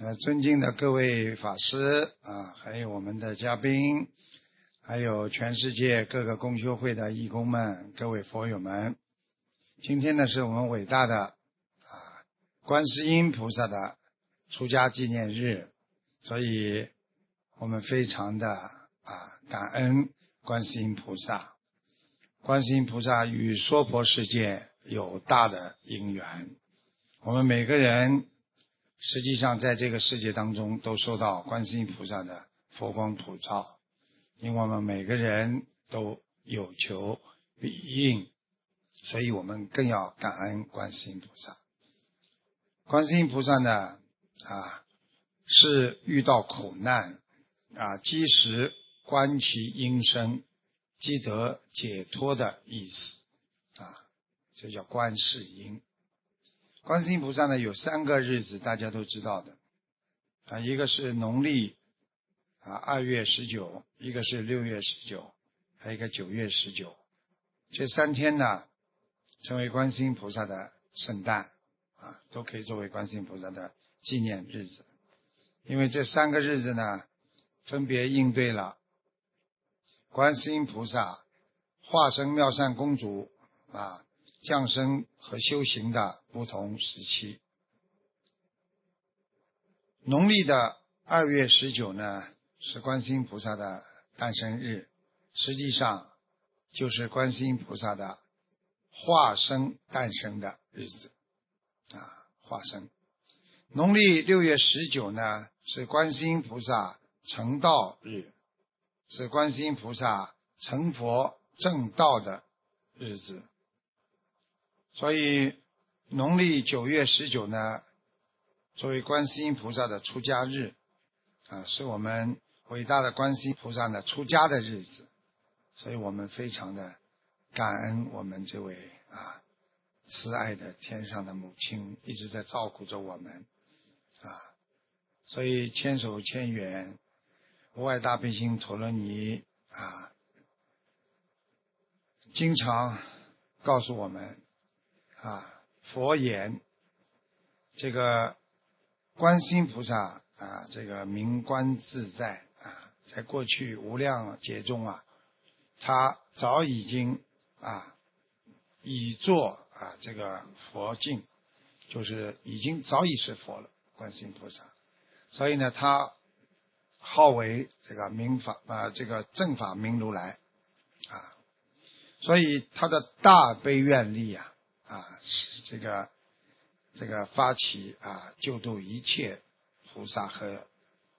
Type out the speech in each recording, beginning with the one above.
呃，尊敬的各位法师啊，还有我们的嘉宾，还有全世界各个公修会的义工们，各位佛友们，今天呢是我们伟大的啊观世音菩萨的出家纪念日，所以我们非常的啊感恩观世音菩萨。观世音菩萨与娑婆世界有大的因缘，我们每个人。实际上，在这个世界当中，都受到观世音菩萨的佛光普照，因为我们每个人都有求必应，所以我们更要感恩观世音菩萨。观世音菩萨呢，啊，是遇到苦难啊，即时观其音声，即得解脱的意思啊，这叫观世音。观世音菩萨呢，有三个日子，大家都知道的啊，一个是农历啊二月十九，一个是六月十九，还有一个九月十九。这三天呢，成为观世音菩萨的圣诞啊，都可以作为观世音菩萨的纪念日子。因为这三个日子呢，分别应对了观世音菩萨化身妙善公主啊。降生和修行的不同时期。农历的二月十九呢，是观世音菩萨的诞生日，实际上就是观世音菩萨的化身诞生的日子啊，化身。农历六月十九呢，是观世音菩萨成道日，是观世音菩萨成佛正道的日子。所以，农历九月十九呢，作为观世音菩萨的出家日，啊，是我们伟大的观世音菩萨呢出家的日子，所以我们非常的感恩我们这位啊慈爱的天上的母亲一直在照顾着我们，啊，所以千手千眼无碍大悲心陀罗尼啊，经常告诉我们。啊，佛言，这个观心菩萨啊，这个明观自在啊，在过去无量劫中啊，他早已经啊，已作啊这个佛境，就是已经早已是佛了，观世音菩萨。所以呢，他号为这个明法啊，这个正法明如来啊，所以他的大悲愿力啊。啊，是这个这个发起啊，救度一切菩萨和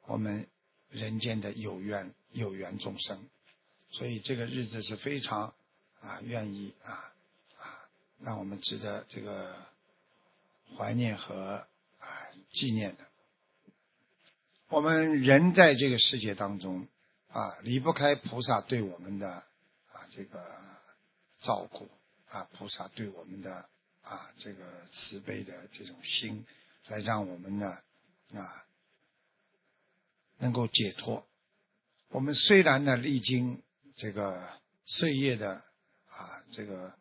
我们人间的有缘有缘众生，所以这个日子是非常啊愿意啊啊让我们值得这个怀念和啊纪念的。我们人在这个世界当中啊，离不开菩萨对我们的啊这个照顾。啊，菩萨对我们的啊这个慈悲的这种心，来让我们呢啊能够解脱。我们虽然呢历经这个岁月的啊这个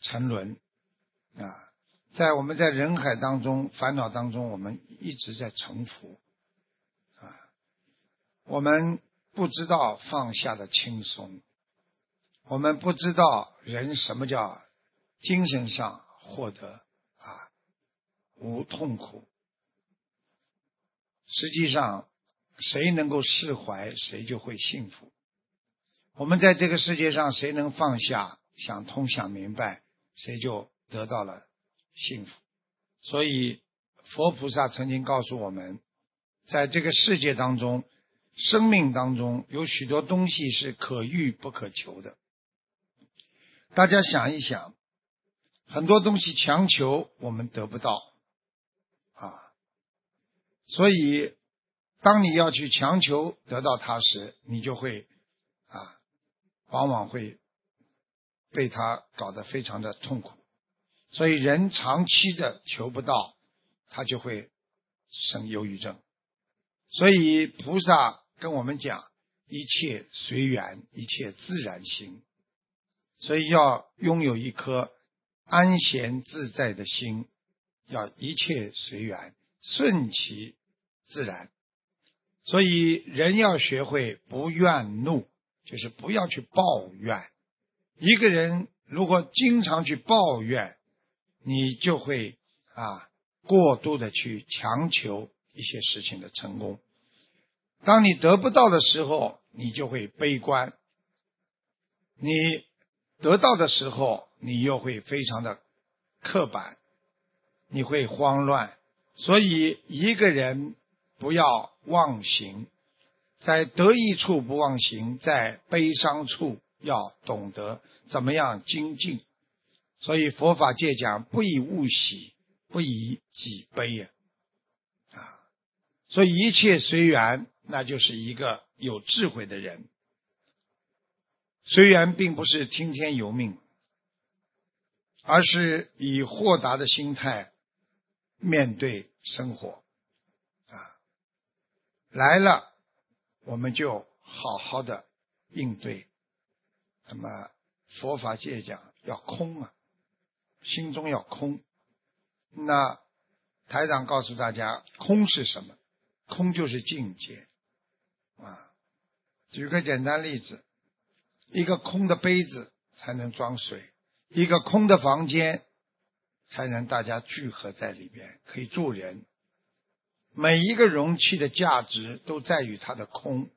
沉沦啊，在我们在人海当中烦恼当中，我们一直在沉浮啊，我们不知道放下的轻松。我们不知道人什么叫精神上获得啊无痛苦。实际上，谁能够释怀，谁就会幸福。我们在这个世界上，谁能放下、想通、想明白，谁就得到了幸福。所以，佛菩萨曾经告诉我们，在这个世界当中，生命当中有许多东西是可遇不可求的。大家想一想，很多东西强求我们得不到啊，所以当你要去强求得到它时，你就会啊，往往会被它搞得非常的痛苦。所以人长期的求不到，他就会生忧郁症。所以菩萨跟我们讲：一切随缘，一切自然心。所以要拥有一颗安闲自在的心，要一切随缘，顺其自然。所以人要学会不怨怒，就是不要去抱怨。一个人如果经常去抱怨，你就会啊过度的去强求一些事情的成功。当你得不到的时候，你就会悲观；你得到的时候，你又会非常的刻板，你会慌乱。所以，一个人不要忘形，在得意处不忘形，在悲伤处要懂得怎么样精进。所以，佛法界讲不以物喜，不以己悲呀，啊，所以一切随缘。那就是一个有智慧的人，虽然并不是听天由命，而是以豁达的心态面对生活，啊，来了我们就好好的应对。那么佛法界讲要空啊，心中要空。那台长告诉大家，空是什么？空就是境界。啊，举个简单例子，一个空的杯子才能装水，一个空的房间才能大家聚合在里边，可以住人。每一个容器的价值都在于它的空，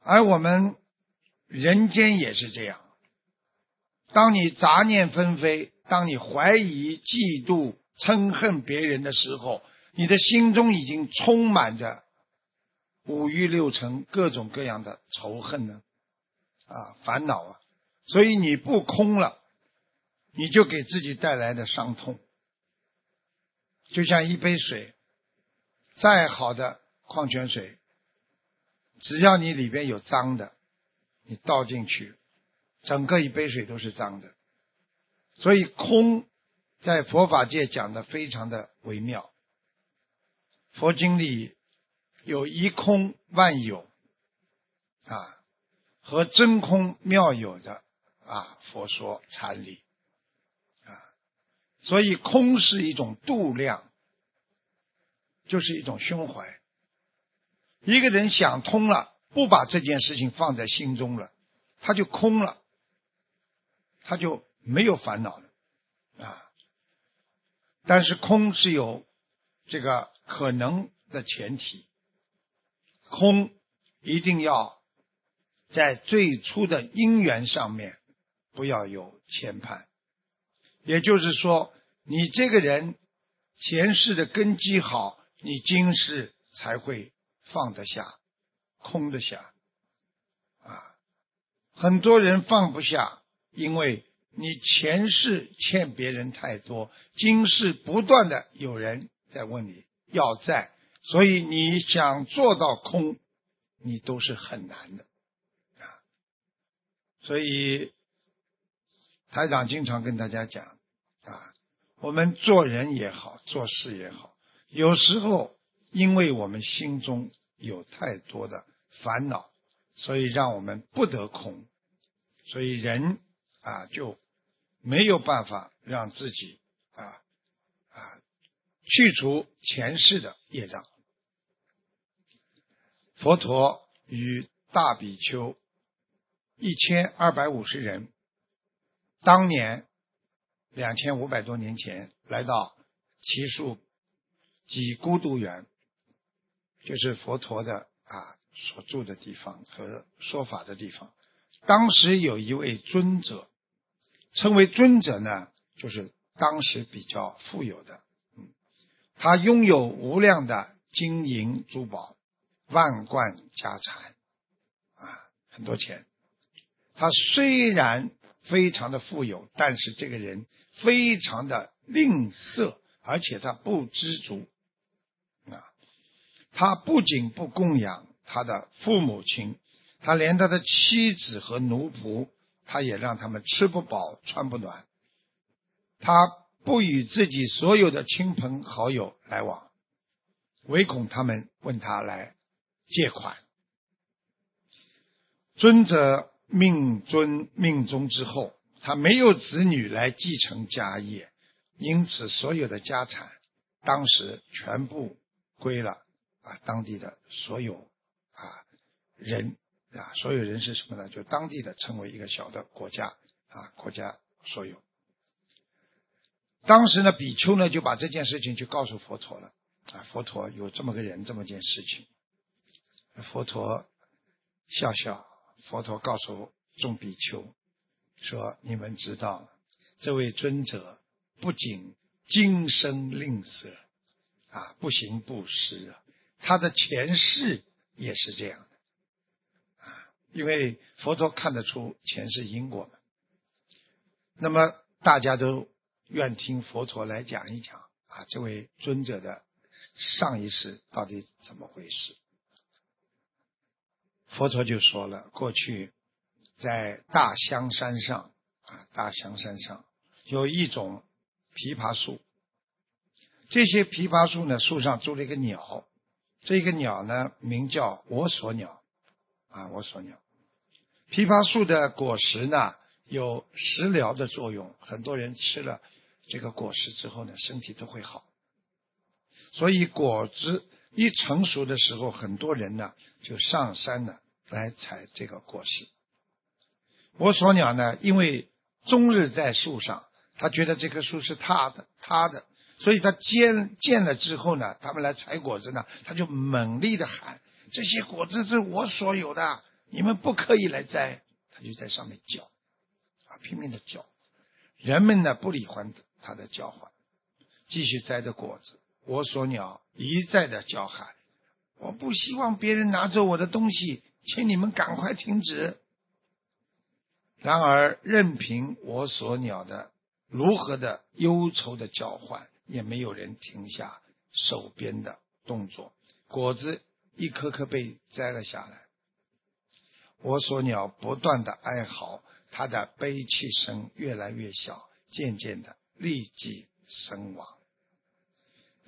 而我们人间也是这样。当你杂念纷飞，当你怀疑、嫉妒、嗔恨别人的时候，你的心中已经充满着。五欲六尘，各种各样的仇恨呢，啊，烦恼啊，所以你不空了，你就给自己带来的伤痛，就像一杯水，再好的矿泉水，只要你里边有脏的，你倒进去，整个一杯水都是脏的。所以空在佛法界讲的非常的微妙，佛经里。有一空万有啊，和真空妙有的啊佛说禅理啊，所以空是一种度量，就是一种胸怀。一个人想通了，不把这件事情放在心中了，他就空了，他就没有烦恼了啊。但是空是有这个可能的前提。空一定要在最初的因缘上面不要有牵绊，也就是说，你这个人前世的根基好，你今世才会放得下、空得下。啊，很多人放不下，因为你前世欠别人太多，今世不断的有人在问你要债。所以你想做到空，你都是很难的啊。所以台长经常跟大家讲啊，我们做人也好，做事也好，有时候因为我们心中有太多的烦恼，所以让我们不得空，所以人啊就没有办法让自己啊啊。去除前世的业障。佛陀与大比丘一千二百五十人，当年两千五百多年前来到奇树及孤独园，就是佛陀的啊所住的地方和说法的地方。当时有一位尊者，称为尊者呢，就是当时比较富有的。嗯他拥有无量的金银珠宝、万贯家产，啊，很多钱。他虽然非常的富有，但是这个人非常的吝啬，而且他不知足。啊，他不仅不供养他的父母亲，他连他的妻子和奴仆，他也让他们吃不饱、穿不暖。他。不与自己所有的亲朋好友来往，唯恐他们问他来借款。尊者命尊命中之后，他没有子女来继承家业，因此所有的家产当时全部归了啊当地的所有啊人啊，所有人是什么呢？就当地的称为一个小的国家啊，国家所有。当时呢，比丘呢就把这件事情就告诉佛陀了啊，佛陀有这么个人，这么件事情。佛陀笑笑，佛陀告诉众比丘说：“你们知道，这位尊者不仅今生吝啬啊，不行布施啊，他的前世也是这样的啊，因为佛陀看得出前世因果嘛。那么大家都愿听佛陀来讲一讲啊，这位尊者的上一世到底怎么回事？”佛陀就说了，过去在大香山上啊，大香山上有一种枇杷树，这些枇杷树呢，树上住了一个鸟，这个鸟呢名叫我所鸟啊，我所鸟。枇杷树的果实呢有食疗的作用，很多人吃了这个果实之后呢，身体都会好。所以果子一成熟的时候，很多人呢就上山呢。来采这个果实。我所鸟呢，因为终日在树上，他觉得这棵树是他的，他的，所以他见见了之后呢，他们来采果子呢，他就猛力的喊：“这些果子是我所有的，你们不可以来摘。”他就在上面叫，啊，拼命的叫。人们呢不理会他的叫唤，继续摘着果子。我所鸟一再的叫喊：“我不希望别人拿走我的东西。”请你们赶快停止。然而，任凭我所鸟的如何的忧愁的叫唤，也没有人停下手边的动作。果子一颗颗被摘了下来。我所鸟不断的哀嚎，它的悲泣声越来越小，渐渐的立即身亡。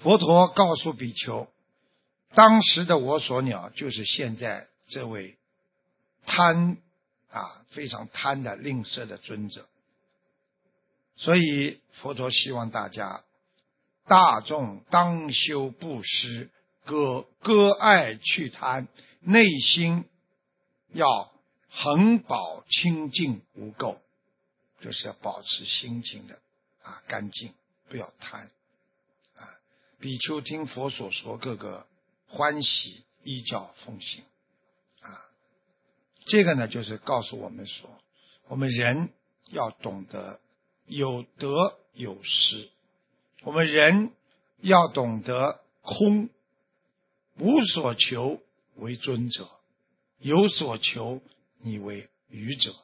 佛陀告诉比丘，当时的我所鸟就是现在。这位贪啊，非常贪的吝啬的尊者，所以佛陀希望大家大众当修布施，割割爱去贪，内心要恒保清净无垢，就是要保持心情的啊干净，不要贪啊。比丘听佛所说，个个欢喜，依教奉行。啊这个呢，就是告诉我们说，我们人要懂得有得有失，我们人要懂得空，无所求为尊者，有所求你为愚者，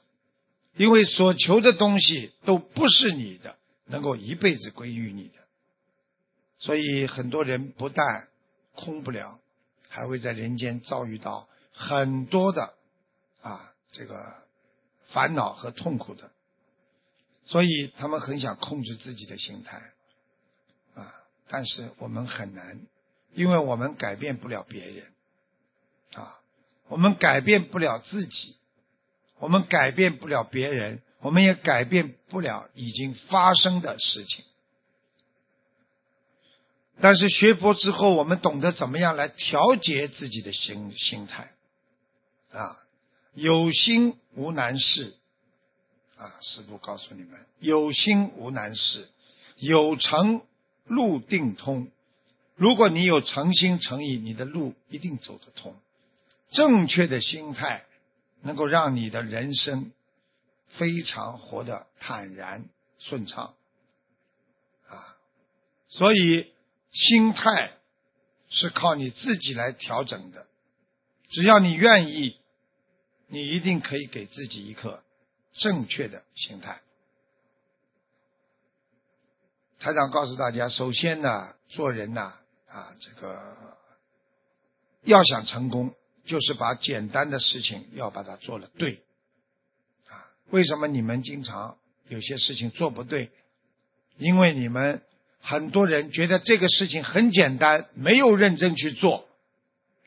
因为所求的东西都不是你的，能够一辈子归于你的，所以很多人不但空不了，还会在人间遭遇到很多的。啊，这个烦恼和痛苦的，所以他们很想控制自己的心态，啊，但是我们很难，因为我们改变不了别人，啊，我们改变不了自己，我们改变不了别人，我们也改变不了已经发生的事情。但是学佛之后，我们懂得怎么样来调节自己的心心态，啊。有心无难事，啊！师父告诉你们，有心无难事，有诚路定通。如果你有诚心诚意，你的路一定走得通。正确的心态能够让你的人生非常活得坦然顺畅，啊！所以心态是靠你自己来调整的，只要你愿意。你一定可以给自己一颗正确的心态。台长告诉大家，首先呢，做人呢，啊，这个要想成功，就是把简单的事情要把它做了对。啊，为什么你们经常有些事情做不对？因为你们很多人觉得这个事情很简单，没有认真去做，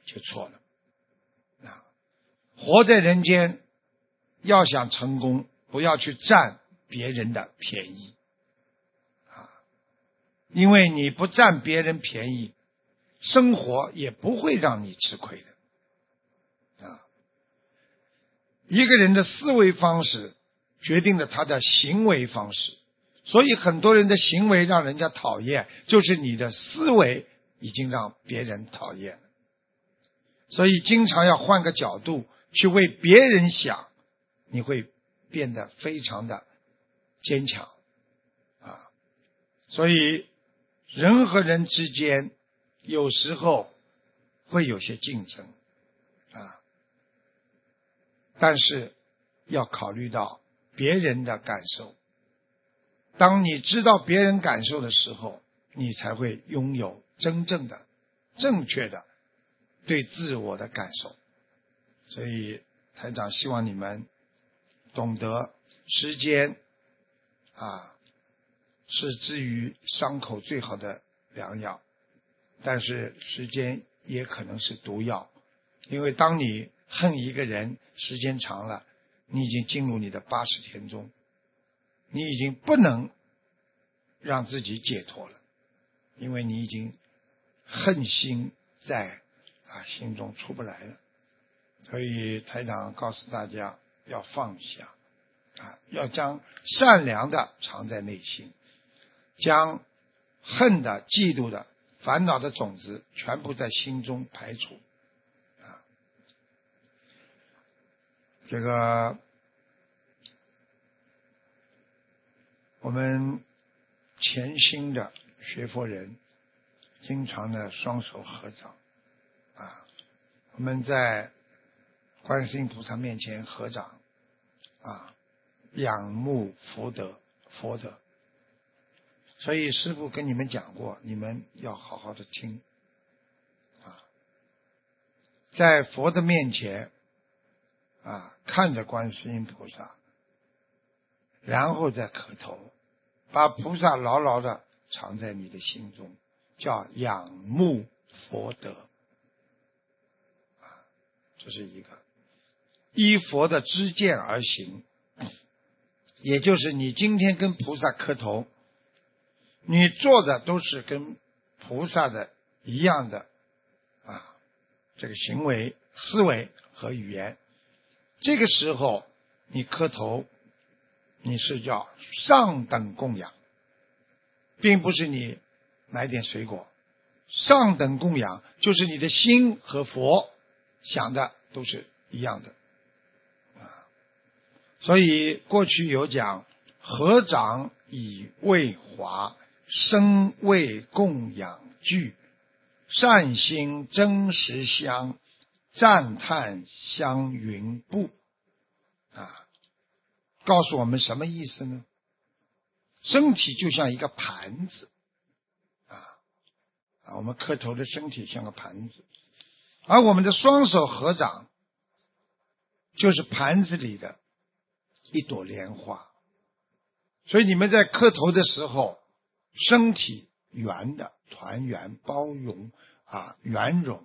就错了。啊活在人间，要想成功，不要去占别人的便宜，啊，因为你不占别人便宜，生活也不会让你吃亏的。啊，一个人的思维方式决定了他的行为方式，所以很多人的行为让人家讨厌，就是你的思维已经让别人讨厌。所以经常要换个角度去为别人想，你会变得非常的坚强啊。所以人和人之间有时候会有些竞争啊，但是要考虑到别人的感受。当你知道别人感受的时候，你才会拥有真正的、正确的。对自我的感受，所以台长希望你们懂得时间啊是治愈伤口最好的良药，但是时间也可能是毒药，因为当你恨一个人时间长了，你已经进入你的八十天中，你已经不能让自己解脱了，因为你已经恨心在。啊，心中出不来了，所以台长告诉大家要放下，啊，要将善良的藏在内心，将恨的、嫉妒的、烦恼的种子全部在心中排除，啊，这个我们潜心的学佛人，经常的双手合掌。啊，我们在观世音菩萨面前合掌，啊，仰慕佛德，佛德。所以师父跟你们讲过，你们要好好的听，啊，在佛的面前，啊，看着观世音菩萨，然后再磕头，把菩萨牢牢的藏在你的心中，叫仰慕佛德。这是一个依佛的知见而行，也就是你今天跟菩萨磕头，你做的都是跟菩萨的一样的啊，这个行为、思维和语言。这个时候你磕头，你是叫上等供养，并不是你买点水果。上等供养就是你的心和佛。想的都是一样的，啊，所以过去有讲合掌以为华，生为供养具，善心真实香，赞叹香云布，啊，告诉我们什么意思呢？身体就像一个盘子，啊，啊，我们磕头的身体像个盘子。而我们的双手合掌，就是盘子里的一朵莲花。所以你们在磕头的时候，身体圆的、团圆、包容啊、圆融；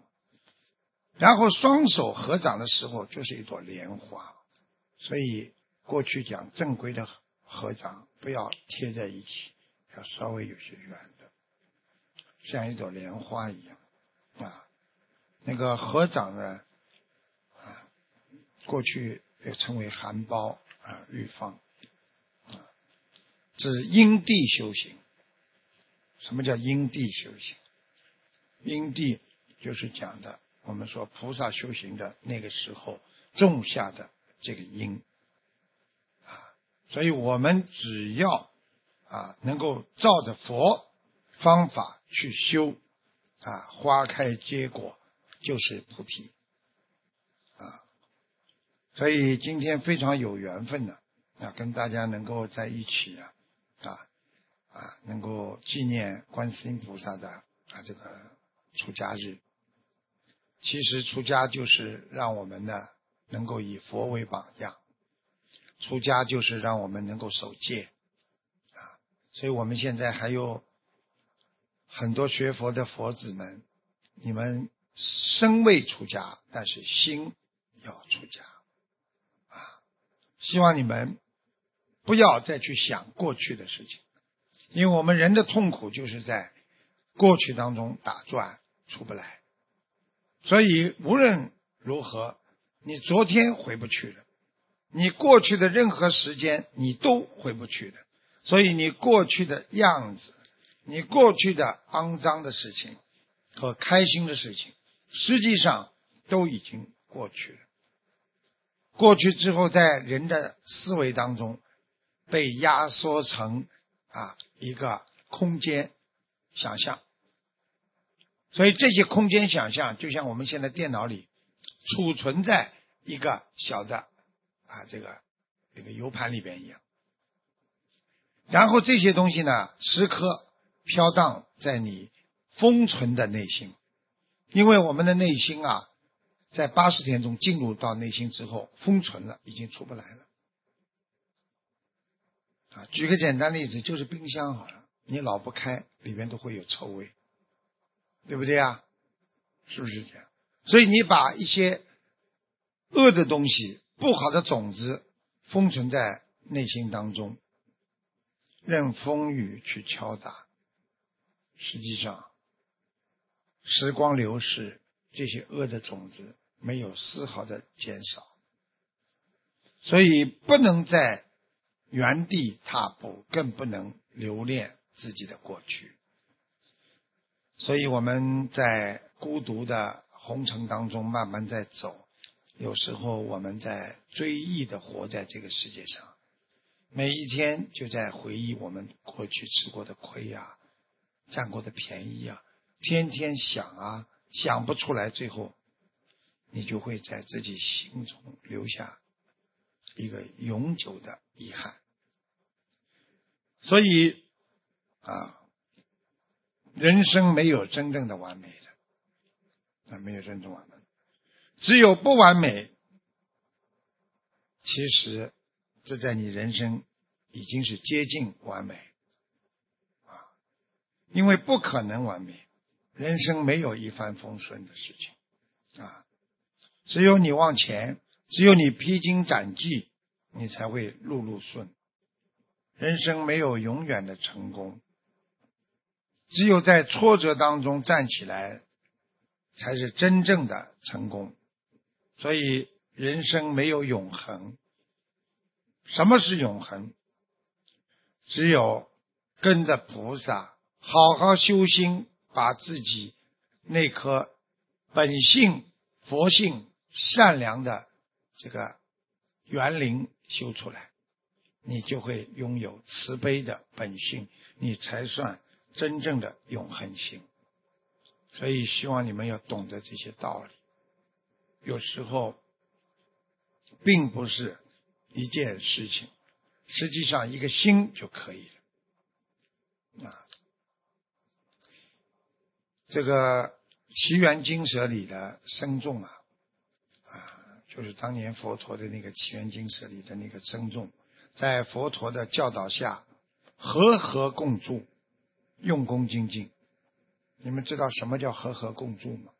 然后双手合掌的时候，就是一朵莲花。所以过去讲正规的合掌，不要贴在一起，要稍微有些圆的，像一朵莲花一样啊。那个合掌呢，啊，过去也称为含苞啊，玉放啊，指因地修行。什么叫因地修行？因地就是讲的，我们说菩萨修行的那个时候种下的这个因，所以我们只要啊能够照着佛方法去修啊，花开结果。就是菩提啊，所以今天非常有缘分的啊，跟大家能够在一起啊啊啊，能够纪念观世音菩萨的啊这个出家日。其实出家就是让我们呢能够以佛为榜样，出家就是让我们能够守戒啊。所以我们现在还有很多学佛的佛子们，你们。身未出家，但是心要出家啊！希望你们不要再去想过去的事情，因为我们人的痛苦就是在过去当中打转出不来，所以无论如何，你昨天回不去了，你过去的任何时间你都回不去的，所以你过去的样子，你过去的肮脏的事情和开心的事情，实际上都已经过去了。过去之后，在人的思维当中被压缩成啊一个空间想象，所以这些空间想象就像我们现在电脑里储存在一个小的啊这个这个 U 盘里边一样，然后这些东西呢时刻飘荡在你封存的内心，因为我们的内心啊。在八十天中进入到内心之后，封存了，已经出不来了。啊，举个简单例子，就是冰箱好了，你老不开，里面都会有臭味，对不对啊？是不是这样？所以你把一些恶的东西、不好的种子封存在内心当中，任风雨去敲打，实际上时光流逝，这些恶的种子。没有丝毫的减少，所以不能在原地踏步，更不能留恋自己的过去。所以我们在孤独的红尘当中慢慢在走，有时候我们在追忆的活在这个世界上，每一天就在回忆我们过去吃过的亏呀，占过的便宜啊，天天想啊，想不出来，最后。你就会在自己心中留下一个永久的遗憾。所以啊，人生没有真正的完美的，啊，没有真正完美，只有不完美。其实这在你人生已经是接近完美啊，因为不可能完美，人生没有一帆风顺的事情啊。只有你往前，只有你披荆斩棘，你才会路路顺。人生没有永远的成功，只有在挫折当中站起来，才是真正的成功。所以，人生没有永恒。什么是永恒？只有跟着菩萨好好修心，把自己那颗本性佛性。善良的这个园林修出来，你就会拥有慈悲的本性，你才算真正的永恒性。所以希望你们要懂得这些道理。有时候并不是一件事情，实际上一个心就可以了。啊，这个《奇缘经舍》里的僧众啊。啊就是当年佛陀的那个《奇缘经舍》里的那个僧众，在佛陀的教导下，和和共住，用功精进。你们知道什么叫和和共住吗？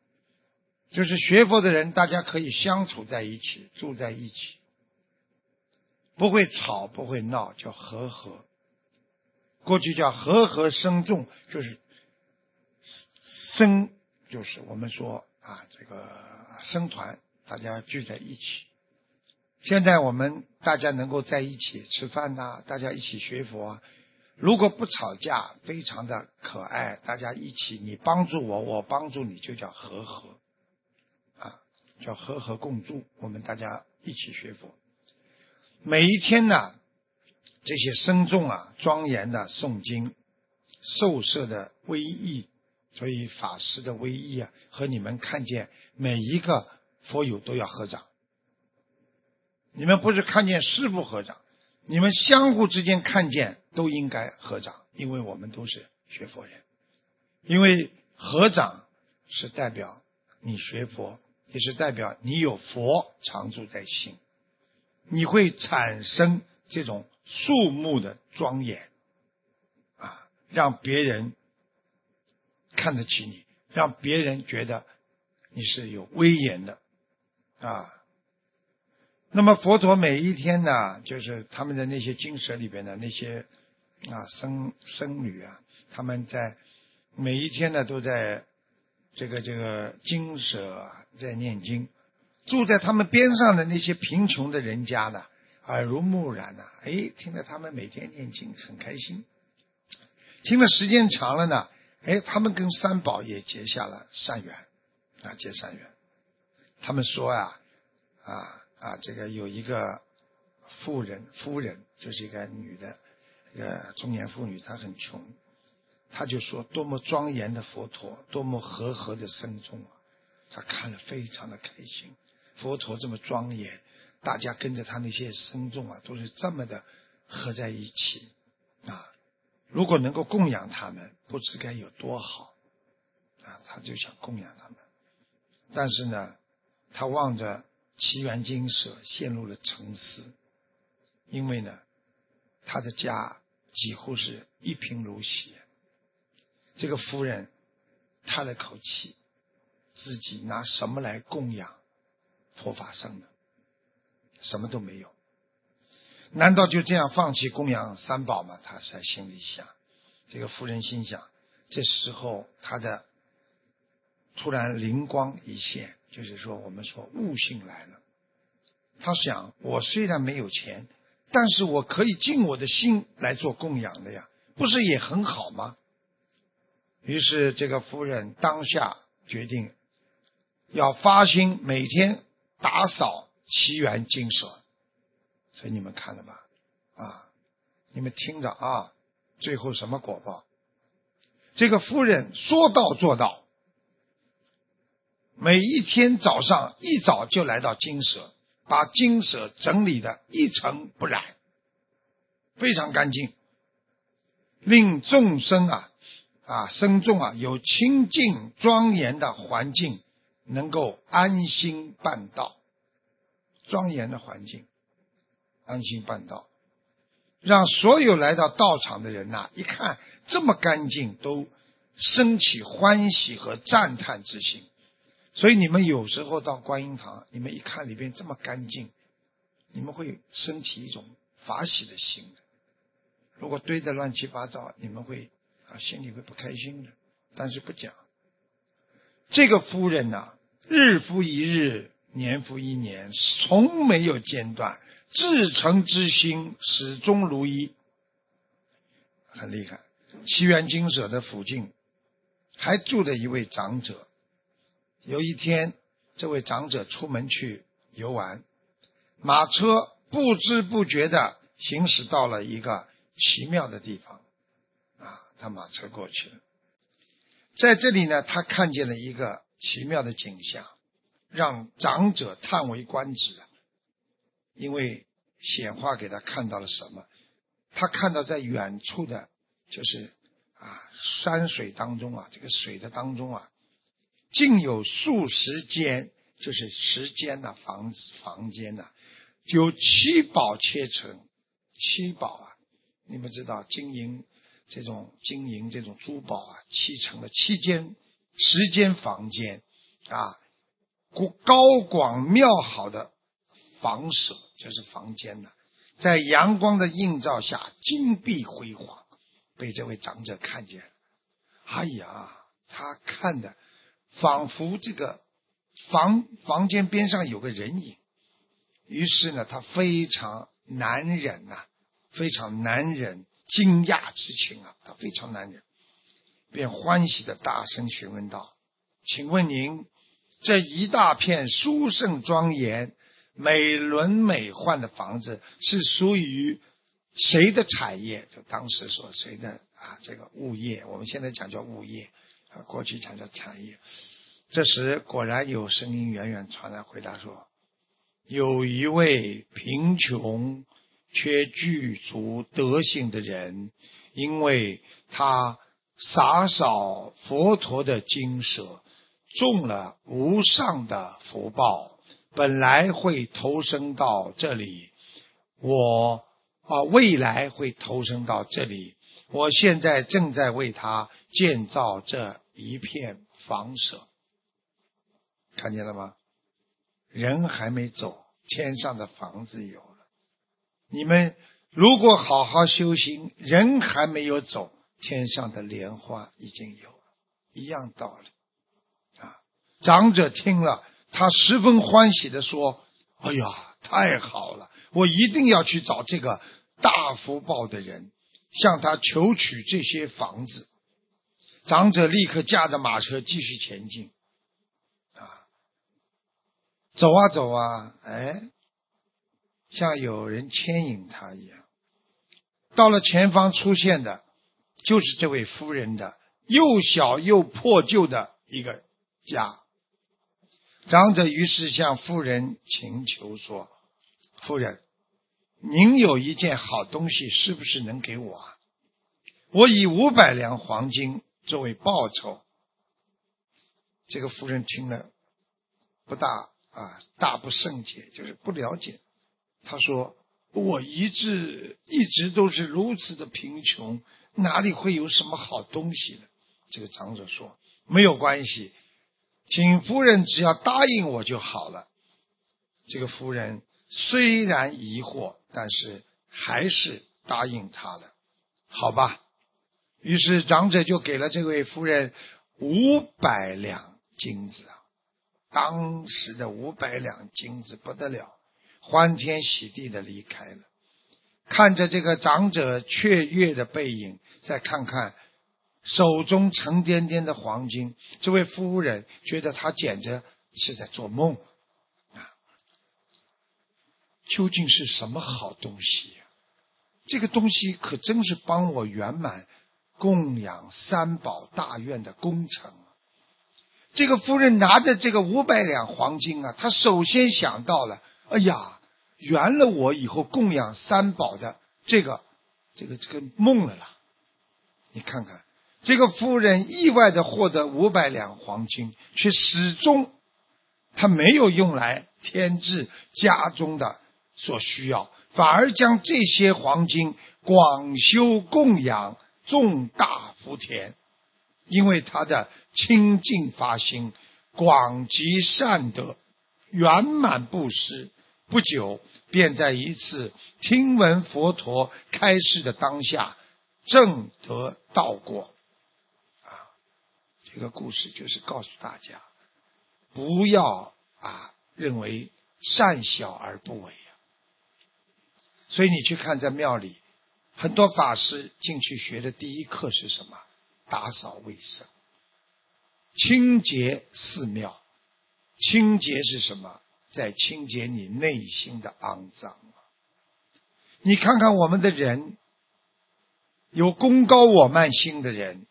就是学佛的人，大家可以相处在一起，住在一起，不会吵，不会闹，叫和合。过去叫和合生众，就是生，就是我们说啊，这个生团。大家聚在一起，现在我们大家能够在一起吃饭呐，大家一起学佛，啊如果不吵架，非常的可爱，大家一起，你帮助我，我帮助你，就叫和合，啊，叫和合共住。我们大家一起学佛，每一天呢，这些僧众啊，庄严的诵经，受舍的威仪，所以法师的威仪啊，和你们看见每一个。佛友都要合掌，你们不是看见师父合掌，你们相互之间看见都应该合掌，因为我们都是学佛人，因为合掌是代表你学佛，也是代表你有佛常住在心，你会产生这种肃穆的庄严，啊，让别人看得起你，让别人觉得你是有威严的。啊，那么佛陀每一天呢，就是他们的那些经舍里边的那些啊僧僧侣啊，他们在每一天呢都在这个这个经舍在念经，住在他们边上的那些贫穷的人家呢，耳濡目染呐，哎，听着他们每天念经很开心，听了时间长了呢，哎，他们跟三宝也结下了善缘啊，结善缘。他们说啊啊啊，这个有一个妇人，夫人就是一个女的，一个中年妇女，她很穷，他就说多么庄严的佛陀，多么和合的僧众啊，他看了非常的开心。佛陀这么庄严，大家跟着他那些僧众啊，都是这么的合在一起啊。如果能够供养他们，不知该有多好啊！他就想供养他们，但是呢。他望着奇缘金舍，陷入了沉思。因为呢，他的家几乎是一贫如洗。这个夫人叹了口气，自己拿什么来供养佛法僧呢？什么都没有。难道就这样放弃供养三宝吗？他在心里想。这个夫人心想，这时候他的突然灵光一现。就是说，我们说悟性来了。他想，我虽然没有钱，但是我可以尽我的心来做供养的呀，不是也很好吗？于是，这个夫人当下决定要发心每天打扫奇缘精舍。所以你们看了吧？啊，你们听着啊，最后什么果报？这个夫人说到做到。每一天早上一早就来到金舍，把金舍整理的一尘不染，非常干净，令众生啊啊深重啊有清净庄严的环境，能够安心办道。庄严的环境，安心办道，让所有来到道场的人呐，一看这么干净，都升起欢喜和赞叹之心。所以你们有时候到观音堂，你们一看里边这么干净，你们会升起一种法喜的心。如果堆得乱七八糟，你们会啊心里会不开心的。但是不讲，这个夫人呐，日复一日，年复一年，从没有间断，至诚之心始终如一，很厉害。奇缘精舍的附近还住着一位长者。有一天，这位长者出门去游玩，马车不知不觉的行驶到了一个奇妙的地方，他马车过去了，在这里呢，他看见了一个奇妙的景象，让长者叹为观止啊！因为显化给他看到了什么？他看到在远处的，就是啊山水当中啊，这个水的当中啊。竟有数十间，就是十间的房子房间呐，有七宝切成七宝啊！你们知道金银这种金银这种珠宝啊，砌成了七间十间房间啊，高高广妙好的房舍就是房间呐，在阳光的映照下金碧辉煌，被这位长者看见了，哎呀，他看的。仿佛这个房房间边上有个人影，于是呢，他非常难忍呐，非常难忍惊讶之情啊，他非常难忍，便欢喜的大声询问道：“请问您这一大片殊胜庄严、美轮美奂的房子是属于谁的产业？就当时说谁的啊？这个物业，我们现在讲叫物业。”啊过去讲叫产业，这时果然有声音远远传来，回答说：“有一位贫穷却具足德行的人，因为他洒扫佛陀的精舍，种了无上的福报，本来会投生到这里。我啊，未来会投生到这里。我现在正在为他建造这。”一片房舍，看见了吗？人还没走，天上的房子有了。你们如果好好修行，人还没有走，天上的莲花已经有了，一样道理。啊，长者听了，他十分欢喜的说：“哎呀，太好了！我一定要去找这个大福报的人，向他求取这些房子。”长者立刻驾着马车继续前进。啊，走啊走啊，哎，像有人牵引他一样。到了前方出现的，就是这位夫人的又小又破旧的一个家。长者于是向夫人请求说：“夫人，您有一件好东西，是不是能给我？啊？我以五百两黄金作为报酬。”这个夫人听了，不大啊，大不胜解，就是不了解。他说。我一直一直都是如此的贫穷，哪里会有什么好东西呢？这个长者说：“没有关系，请夫人只要答应我就好了。”这个夫人虽然疑惑，但是还是答应他了。好吧，于是长者就给了这位夫人五百两金子啊！当时的五百两金子不得了。欢天喜地的离开了，看着这个长者雀跃的背影，再看看手中沉甸甸的黄金，这位夫人觉得他简直是在做梦啊！究竟是什么好东西呀？这个东西可真是帮我圆满供养三宝大愿的工程。这个夫人拿着这个五百两黄金啊，她首先想到了，哎呀！圆了我以后供养三宝的这个这个这个梦了啦！你看看，这个夫人意外的获得五百两黄金，却始终他没有用来添置家中的所需要，反而将这些黄金广修供养众大福田，因为他的清净发心、广积善德、圆满布施。不久，便在一次听闻佛陀开示的当下，正得道果。啊，这个故事就是告诉大家，不要啊认为善小而不为啊。所以你去看在庙里，很多法师进去学的第一课是什么？打扫卫生，清洁寺庙。清洁是什么？在清洁你内心的肮脏啊你看看我们的人，有功高我慢心的人，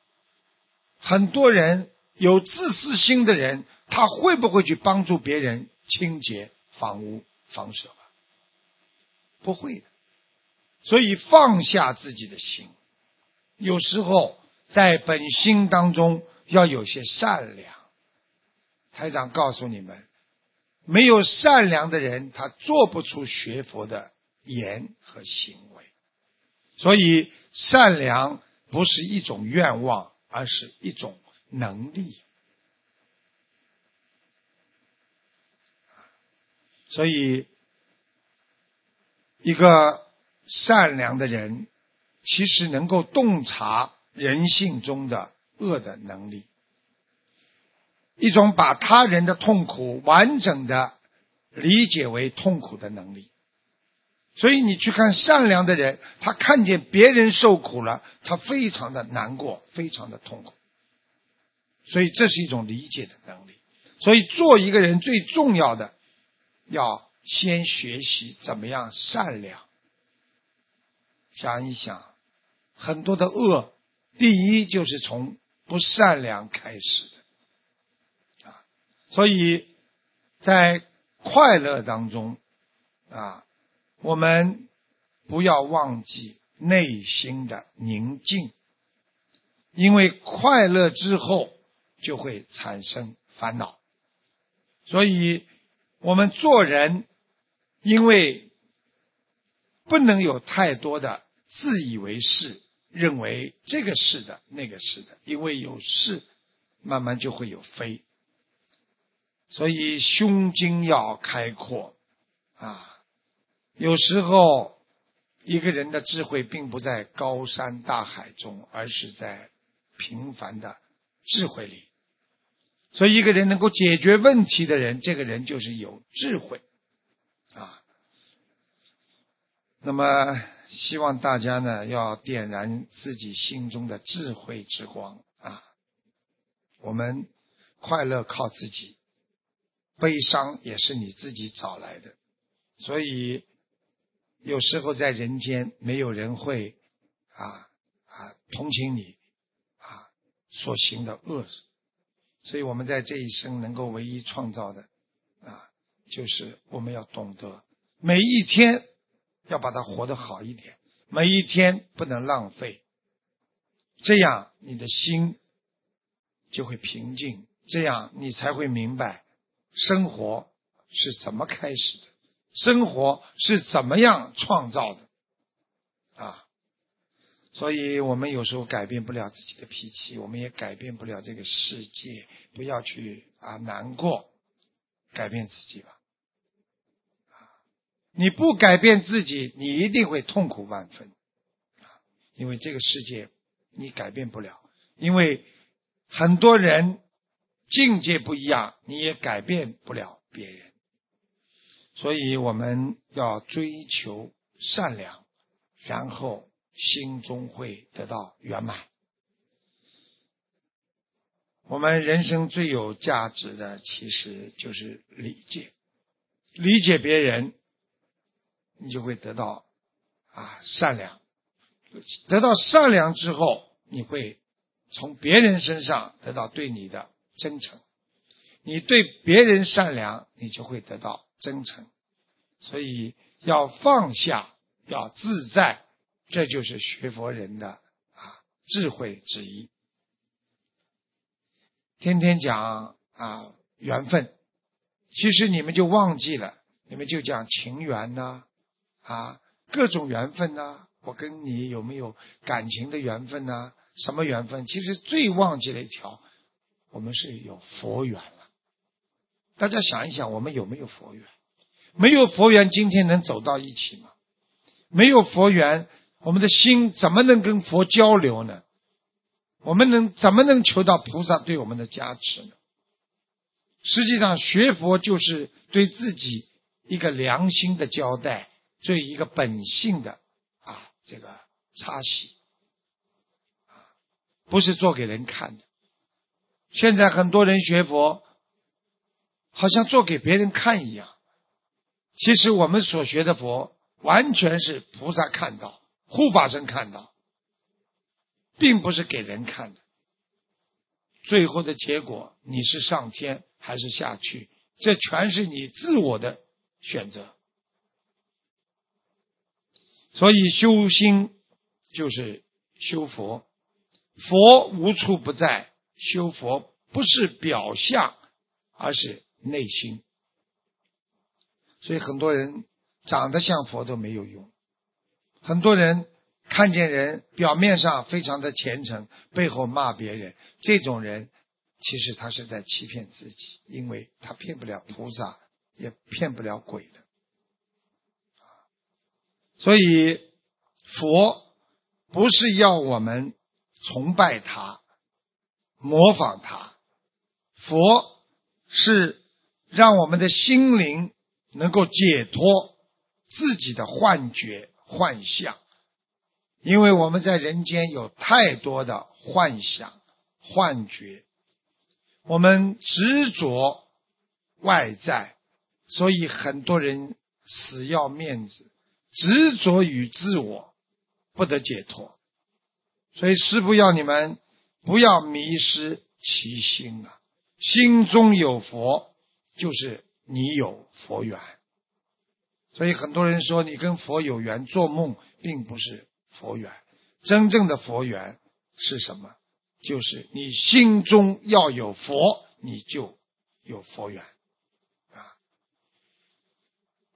很多人有自私心的人，他会不会去帮助别人清洁房屋、房舍吧？不会的。所以放下自己的心，有时候在本心当中要有些善良。台长告诉你们。没有善良的人，他做不出学佛的言和行为。所以，善良不是一种愿望，而是一种能力。所以，一个善良的人，其实能够洞察人性中的恶的能力。一种把他人的痛苦完整的理解为痛苦的能力，所以你去看善良的人，他看见别人受苦了，他非常的难过，非常的痛苦。所以这是一种理解的能力。所以做一个人最重要的，要先学习怎么样善良。想一想，很多的恶，第一就是从不善良开始的。所以，在快乐当中啊，我们不要忘记内心的宁静，因为快乐之后就会产生烦恼。所以，我们做人，因为不能有太多的自以为是，认为这个是的，那个是的，因为有是，慢慢就会有非。所以胸襟要开阔啊！有时候一个人的智慧并不在高山大海中，而是在平凡的智慧里。所以，一个人能够解决问题的人，这个人就是有智慧啊。那么，希望大家呢要点燃自己心中的智慧之光啊。我们快乐靠自己，悲伤也是你自己找来的。所以，有时候在人间，没有人会啊啊同情你啊所行的恶事。所以我们在这一生能够唯一创造的啊，就是我们要懂得每一天要把它活得好一点，每一天不能浪费，这样你的心就会平静，这样你才会明白生活是怎么开始的。生活是怎么样创造的啊？所以我们有时候改变不了自己的脾气，我们也改变不了这个世界。不要去啊难过，改变自己吧。啊，你不改变自己，你一定会痛苦万分。啊，因为这个世界你改变不了，因为很多人境界不一样，你也改变不了别人。所以我们要追求善良，然后心中会得到圆满。我们人生最有价值的，其实就是理解，理解别人，你就会得到啊善良。得到善良之后，你会从别人身上得到对你的真诚。你对别人善良，你就会得到。真诚，所以要放下，要自在，这就是学佛人的啊智慧之一。天天讲啊缘分，其实你们就忘记了，你们就讲情缘呐，啊各种缘分呐，我跟你有没有感情的缘分呐？什么缘分？其实最忘记了一条，我们是有佛缘了。大家想一想，我们有没有佛缘？没有佛缘，今天能走到一起吗？没有佛缘，我们的心怎么能跟佛交流呢？我们能怎么能求到菩萨对我们的加持呢？实际上，学佛就是对自己一个良心的交代，对一个本性的啊这个擦洗啊，不是做给人看的。现在很多人学佛，好像做给别人看一样。其实我们所学的佛，完全是菩萨看到、护法神看到，并不是给人看的。最后的结果，你是上天还是下去，这全是你自我的选择。所以修心就是修佛，佛无处不在。修佛不是表象，而是内心。所以很多人长得像佛都没有用，很多人看见人表面上非常的虔诚，背后骂别人，这种人其实他是在欺骗自己，因为他骗不了菩萨，也骗不了鬼的。所以佛不是要我们崇拜他、模仿他，佛是让我们的心灵。能够解脱自己的幻觉、幻象，因为我们在人间有太多的幻想、幻觉，我们执着外在，所以很多人死要面子，执着于自我，不得解脱。所以师父要你们不要迷失其心啊，心中有佛，就是。你有佛缘，所以很多人说你跟佛有缘，做梦并不是佛缘。真正的佛缘是什么？就是你心中要有佛，你就有佛缘啊！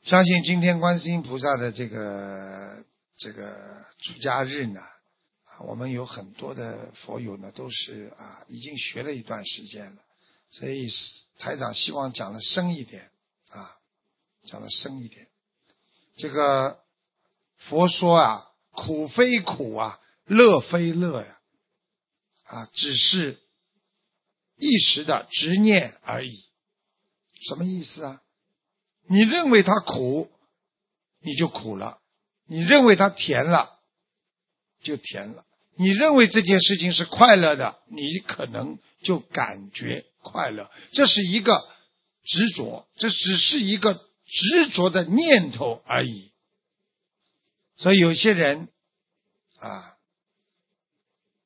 相信今天观世音菩萨的这个这个出家日呢，我们有很多的佛友呢，都是啊，已经学了一段时间了。所以台长希望讲的深一点啊，讲的深一点。这个佛说啊，苦非苦啊，乐非乐呀，啊，只是一时的执念而已。什么意思啊？你认为它苦，你就苦了；你认为它甜了，就甜了；你认为这件事情是快乐的，你可能就感觉快乐。这是一个执着，这只是一个执着的念头而已。所以有些人啊，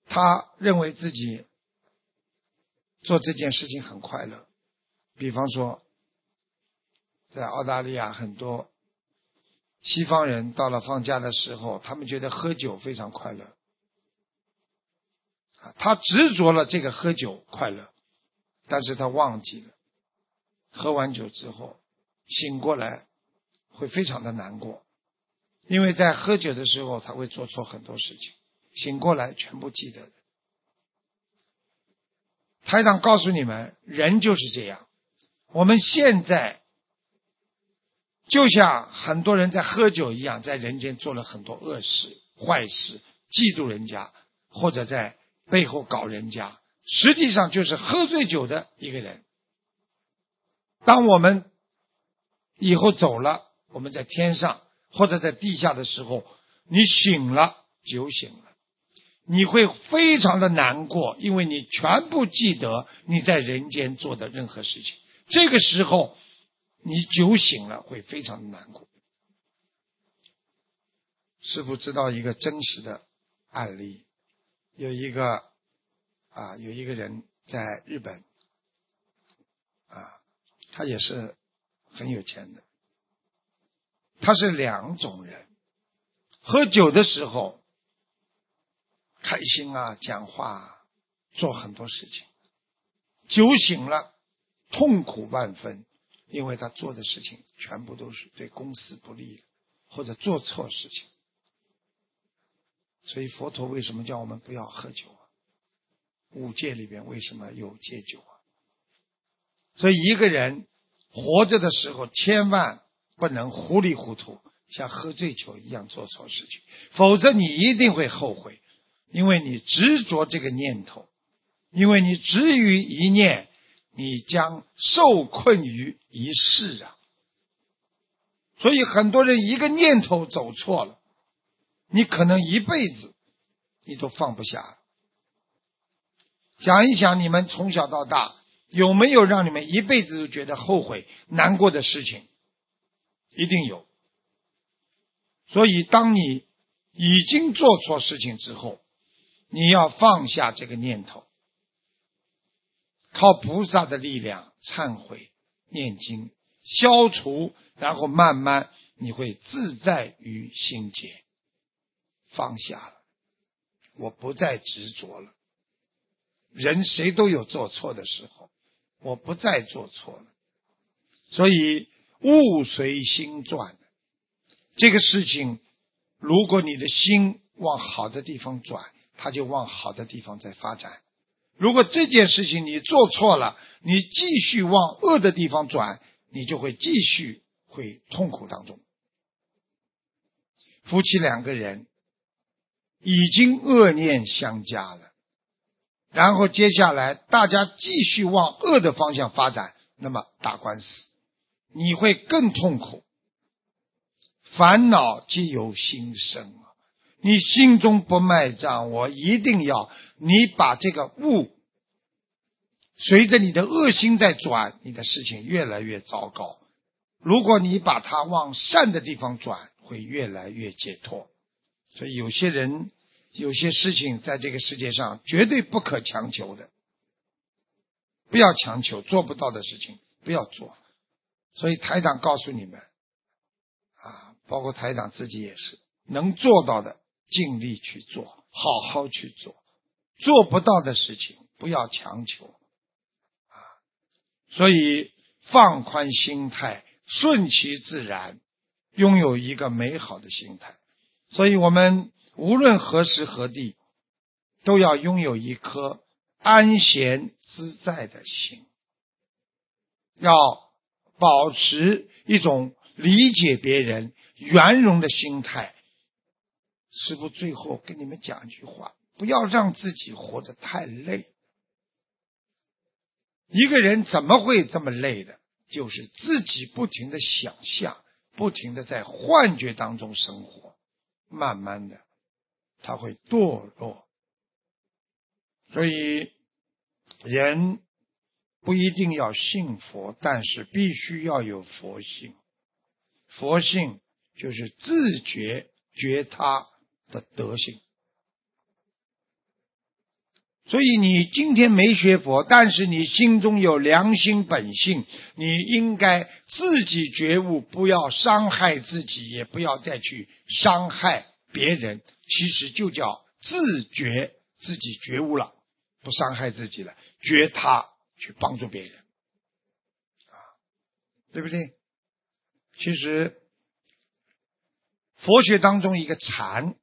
他认为自己做这件事情很快乐，比方说，在澳大利亚很多西方人到了放假的时候，他们觉得喝酒非常快乐，他执着了这个喝酒快乐，但是他忘记了喝完酒之后醒过来会非常的难过。因为在喝酒的时候，他会做错很多事情，醒过来全部记得的。台长告诉你们，人就是这样。我们现在就像很多人在喝酒一样，在人间做了很多恶事、坏事，嫉妒人家，或者在背后搞人家，实际上就是喝醉酒的一个人。当我们以后走了，我们在天上。或者在地下的时候，你醒了，酒醒了，你会非常的难过，因为你全部记得你在人间做的任何事情。这个时候，你酒醒了，会非常的难过。师傅知道一个真实的案例，有一个啊，有一个人在日本啊，他也是很有钱的。他是两种人，喝酒的时候开心啊，讲话，做很多事情；酒醒了，痛苦万分，因为他做的事情全部都是对公司不利，或者做错事情。所以佛陀为什么叫我们不要喝酒啊？五戒里边为什么有戒酒啊？所以一个人活着的时候，千万。不能糊里糊涂，像喝醉酒一样做错事情，否则你一定会后悔，因为你执着这个念头，因为你执于一念，你将受困于一世啊。所以很多人一个念头走错了，你可能一辈子你都放不下。想一想，你们从小到大有没有让你们一辈子都觉得后悔、难过的事情？一定有，所以当你已经做错事情之后，你要放下这个念头，靠菩萨的力量忏悔、念经、消除，然后慢慢你会自在于心间，放下了，我不再执着了。人谁都有做错的时候，我不再做错了，所以。物随心转，这个事情，如果你的心往好的地方转，它就往好的地方在发展；如果这件事情你做错了，你继续往恶的地方转，你就会继续会痛苦当中。夫妻两个人已经恶念相加了，然后接下来大家继续往恶的方向发展，那么打官司。你会更痛苦，烦恼皆由心生啊！你心中不卖账，我一定要你把这个物随着你的恶心在转，你的事情越来越糟糕。如果你把它往善的地方转，会越来越解脱。所以有些人有些事情在这个世界上绝对不可强求的，不要强求做不到的事情，不要做。所以台长告诉你们，啊，包括台长自己也是，能做到的尽力去做，好好去做；做不到的事情不要强求，啊，所以放宽心态，顺其自然，拥有一个美好的心态。所以我们无论何时何地，都要拥有一颗安闲自在的心，要。保持一种理解别人、圆融的心态，师傅最后跟你们讲一句话：不要让自己活得太累。一个人怎么会这么累的？就是自己不停的想象，不停的在幻觉当中生活，慢慢的他会堕落。所以人不一定要信佛，但是必须要有佛性。佛性就是自觉觉他的德性。所以你今天没学佛，但是你心中有良心本性，你应该自己觉悟，不要伤害自己，也不要再去伤害别人。其实就叫自觉自己觉悟了，不伤害自己了，觉他去帮助别人，啊，对不对？其实佛学当中一个禅，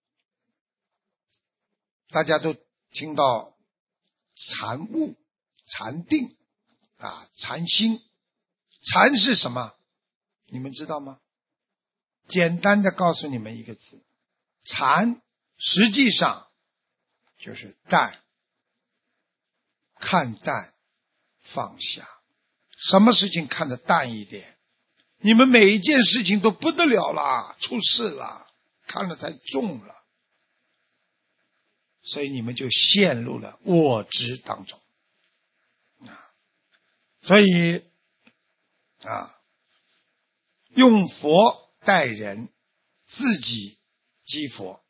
大家都听到。禅悟、禅定啊，禅心，禅是什么？你们知道吗？简单的告诉你们一个字：禅，实际上就是淡，看淡，放下。什么事情看得淡一点？你们每一件事情都不得了了，出事了，看得太重了。所以你们就陷入了我执当中啊！所以啊，用佛待人，自己即佛。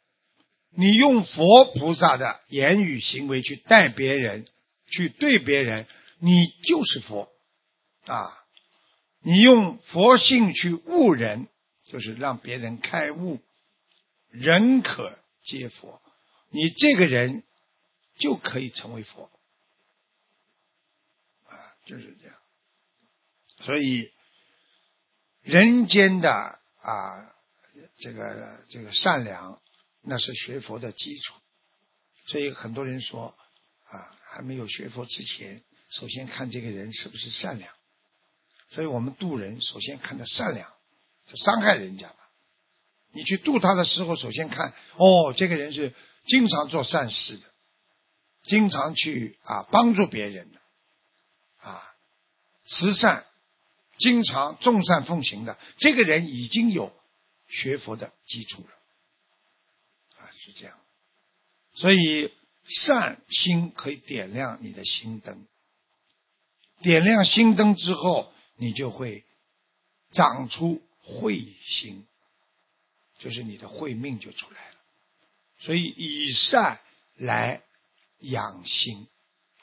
你用佛菩萨的言语行为去待别人，去对别人，你就是佛啊！你用佛性去悟人，就是让别人开悟，人可皆佛。你这个人就可以成为佛啊，就是这样。所以人间的啊，这个这个善良，那是学佛的基础。所以很多人说啊，还没有学佛之前，首先看这个人是不是善良。所以我们渡人，首先看他善良，就伤害人家吧。你去渡他的时候，首先看哦，这个人是。经常做善事的，经常去啊帮助别人的，啊慈善，经常众善奉行的，这个人已经有学佛的基础了，啊是这样，所以善心可以点亮你的心灯，点亮心灯之后，你就会长出慧心，就是你的慧命就出来了。所以以善来养心。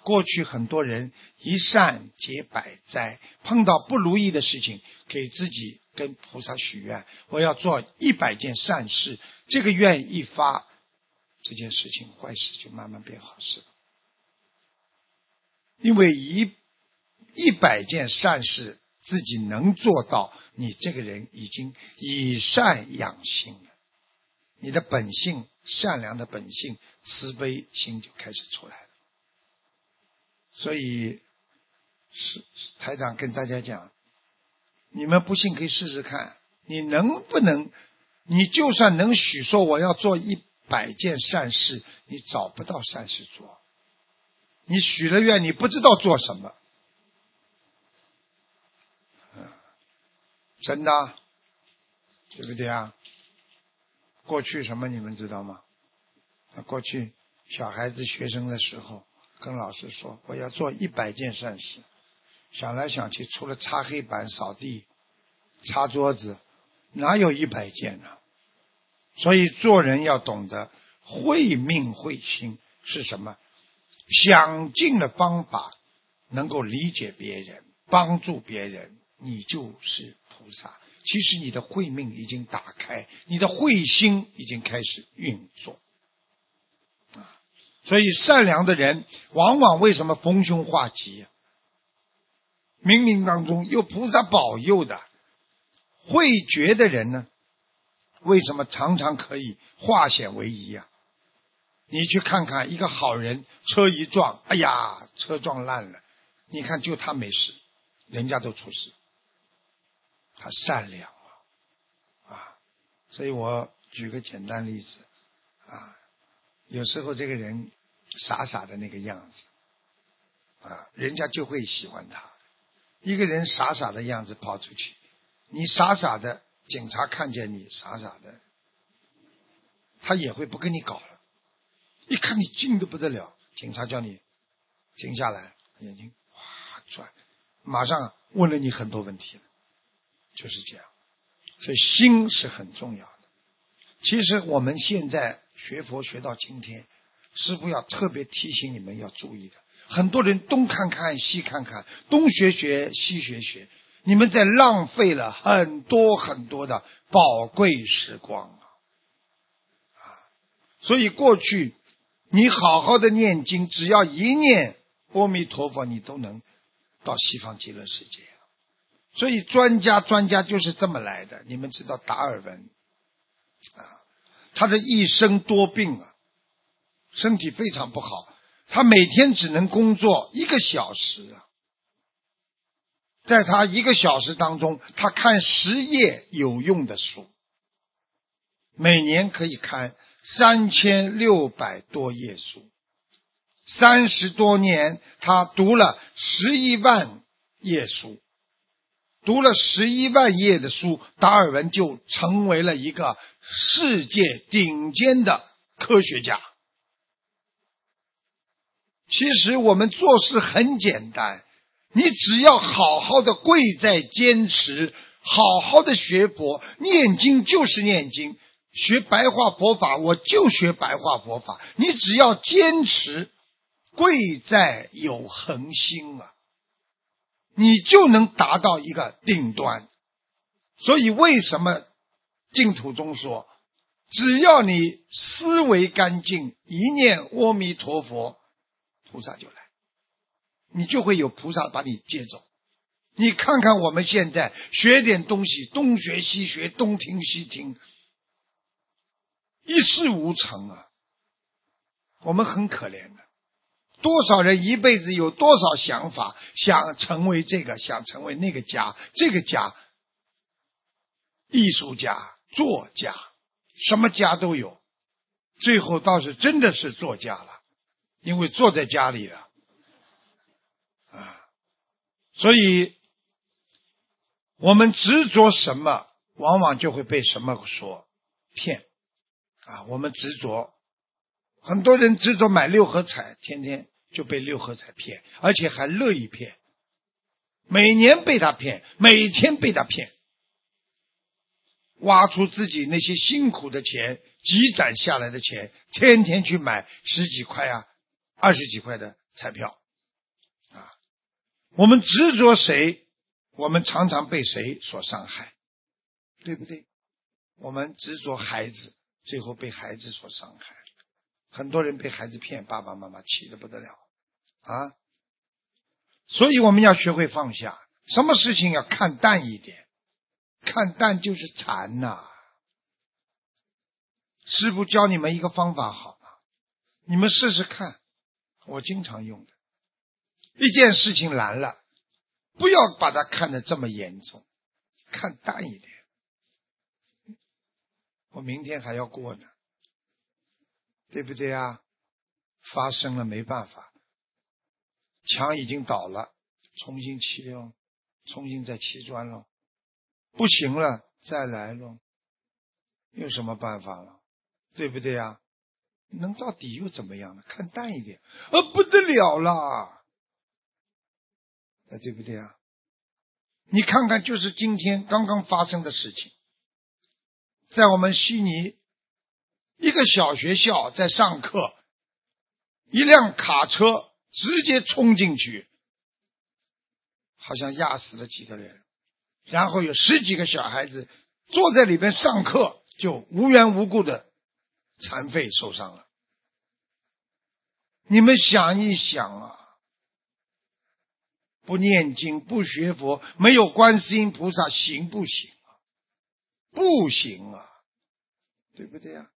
过去很多人一善解百灾，碰到不如意的事情，给自己跟菩萨许愿：我要做一百件善事。这个愿一发，这件事情坏事就慢慢变好事了。因为一一百件善事自己能做到，你这个人已经以善养心了，你的本性。善良的本性，慈悲心就开始出来了。所以，是台长跟大家讲，你们不信可以试试看，你能不能？你就算能许说我要做一百件善事，你找不到善事做。你许了愿，你不知道做什么。真的，对不对啊？过去什么你们知道吗？过去小孩子学生的时候，跟老师说我要做一百件善事，想来想去，除了擦黑板、扫地、擦桌子，哪有一百件呢？所以做人要懂得慧命慧心是什么，想尽了方法能够理解别人、帮助别人，你就是菩萨。其实你的慧命已经打开，你的慧心已经开始运作，啊！所以善良的人往往为什么逢凶化吉？冥冥当中有菩萨保佑的，慧觉的人呢？为什么常常可以化险为夷呀？你去看看一个好人，车一撞，哎呀，车撞烂了，你看就他没事，人家都出事。他善良啊，啊，所以我举个简单例子，啊，有时候这个人傻傻的那个样子，啊，人家就会喜欢他。一个人傻傻的样子跑出去，你傻傻的，警察看见你傻傻的，他也会不跟你搞了。一看你静的不得了，警察叫你停下来，眼睛哇转，马上问了你很多问题了，就是这样。所以心是很重要的。其实我们现在学佛学到今天，师傅要特别提醒你们要注意的。很多人东看看西看看，东学学西学学，你们在浪费了很多很多的宝贵时光啊！啊，所以过去你好好的念经，只要一念阿弥陀佛，你都能到西方极乐世界。所以专家专家就是这么来的。你们知道达尔文啊，他的一生多病啊，身体非常不好。他每天只能工作一个小时啊，在他一个小时当中，他看十页有用的书，每年可以看三千六百多页书，三十多年他读了十一万页书，读了十一万页的书，达尔文就成为了一个世界顶尖的科学家。其实我们做事很简单，你只要好好的跪在坚持，好好的学佛，念经就是念经，学白话佛法我就学白话佛法。你只要坚持，贵在有恒心啊，你就能达到一个顶端。所以为什么净土中说，只要你思维干净，一念阿弥陀佛。菩萨就来，你就会有菩萨把你接走。你看看我们现在学点东西，东学西学，东听西听，一事无成啊！我们很可怜的。多少人一辈子有多少想法，想成为这个，想成为那个家，这个家，艺术家、作家，什么家都有，最后倒是真的是作家了。因为坐在家里了，啊，所以我们执着什么，往往就会被什么所骗，啊，我们执着，很多人执着买六合彩，天天就被六合彩骗，而且还乐意骗，每年被他骗，每天被他骗，挖出自己那些辛苦的钱，积攒下来的钱，天天去买十几块啊。二十几块的彩票，啊，我们执着谁，我们常常被谁所伤害，对不对？我们执着孩子，最后被孩子所伤害。很多人被孩子骗，爸爸妈妈气得不得了啊！所以我们要学会放下，什么事情要看淡一点，看淡就是禅呐。师傅教你们一个方法，好吗？你们试试看。我经常用的，一件事情难了，不要把它看得这么严重，看淡一点。我明天还要过呢，对不对啊？发生了没办法，墙已经倒了，重新砌喽，重新再砌砖喽，不行了再来喽，有什么办法了？对不对啊？能到底又怎么样呢？看淡一点，啊，不得了啦！对不对啊？你看看，就是今天刚刚发生的事情，在我们悉尼一个小学校在上课，一辆卡车直接冲进去，好像压死了几个人，然后有十几个小孩子坐在里边上课，就无缘无故的。残废受伤了，你们想一想啊，不念经不学佛，没有观世音菩萨行不行啊？不行啊，对不对呀？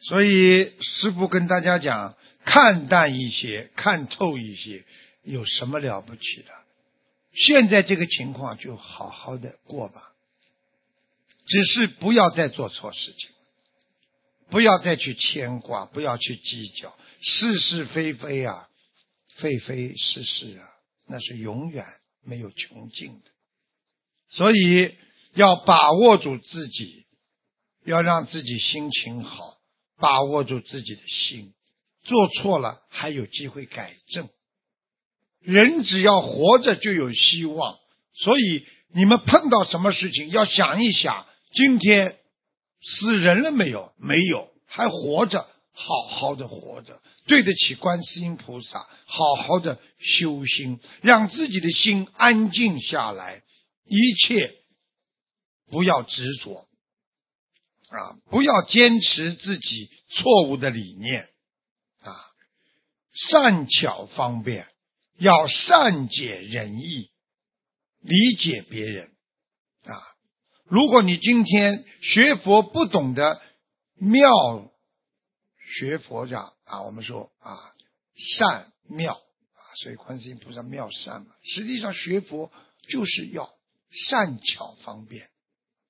所以师父跟大家讲，看淡一些，看透一些，有什么了不起的？现在这个情况就好好的过吧，只是不要再做错事情。不要再去牵挂，不要去计较是是非非啊，非非是是啊，那是永远没有穷尽的。所以要把握住自己，要让自己心情好，把握住自己的心，做错了还有机会改正。人只要活着就有希望，所以你们碰到什么事情要想一想：今天死人了没有？没有，还活着，好好的活着，对得起观世音菩萨，好好的修心，让自己的心安静下来，一切不要执着。啊，不要坚持自己错误的理念啊，善巧方便。要善解人意，理解别人啊！如果你今天学佛不懂得妙学佛讲啊，我们说啊善妙啊，所以观世音菩萨妙善嘛。实际上学佛就是要善巧方便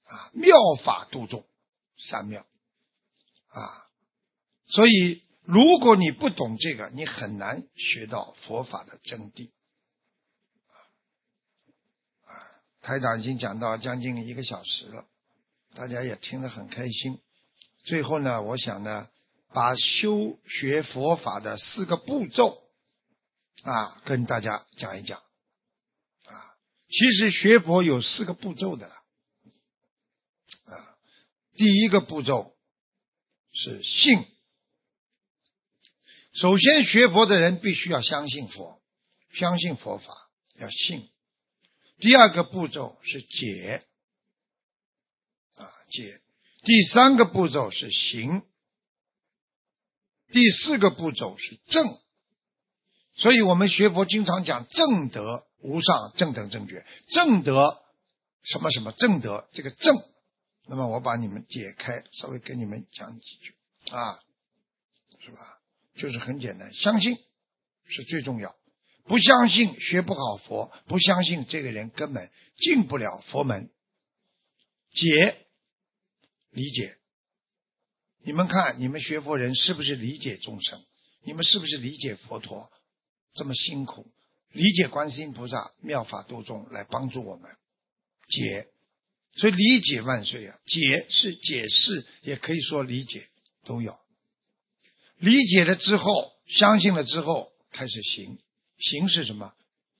啊，妙法度众，三妙啊，所以。如果你不懂这个，你很难学到佛法的真谛。啊，台长已经讲到将近一个小时了，大家也听得很开心。最后呢，我想呢，把修学佛法的四个步骤啊，跟大家讲一讲。啊，其实学佛有四个步骤的。第一个步骤是信。首先，学佛的人必须要相信佛，相信佛法，要信。第二个步骤是解，啊解。第三个步骤是行，第四个步骤是正。所以我们学佛经常讲正德无上正等正觉，正德什么什么正德这个正。那么我把你们解开，稍微跟你们讲几句啊，是吧？就是很简单，相信是最重要。不相信学不好佛，不相信这个人根本进不了佛门。解理解，你们看，你们学佛人是不是理解众生？你们是不是理解佛陀这么辛苦？理解观世音菩萨妙法度众来帮助我们解，所以理解万岁啊！解是解释，也可以说理解都有。理解了之后，相信了之后，开始行。行是什么？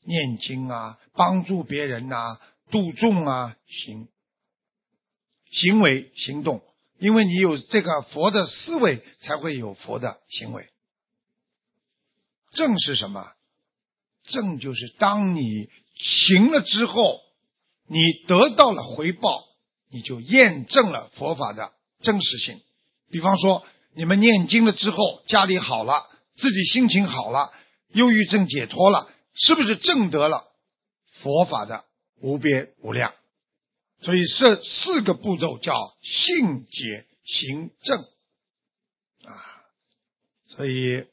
念经啊，帮助别人呐，度众啊，行。行为行动，因为你有这个佛的思维，才会有佛的行为。正是什么？正就是当你行了之后，你得到了回报，你就验证了佛法的真实性。比方说。你们念经了之后，家里好了，自己心情好了，忧郁症解脱了，是不是证得了佛法的无边无量？所以这四个步骤叫信解行证啊。所以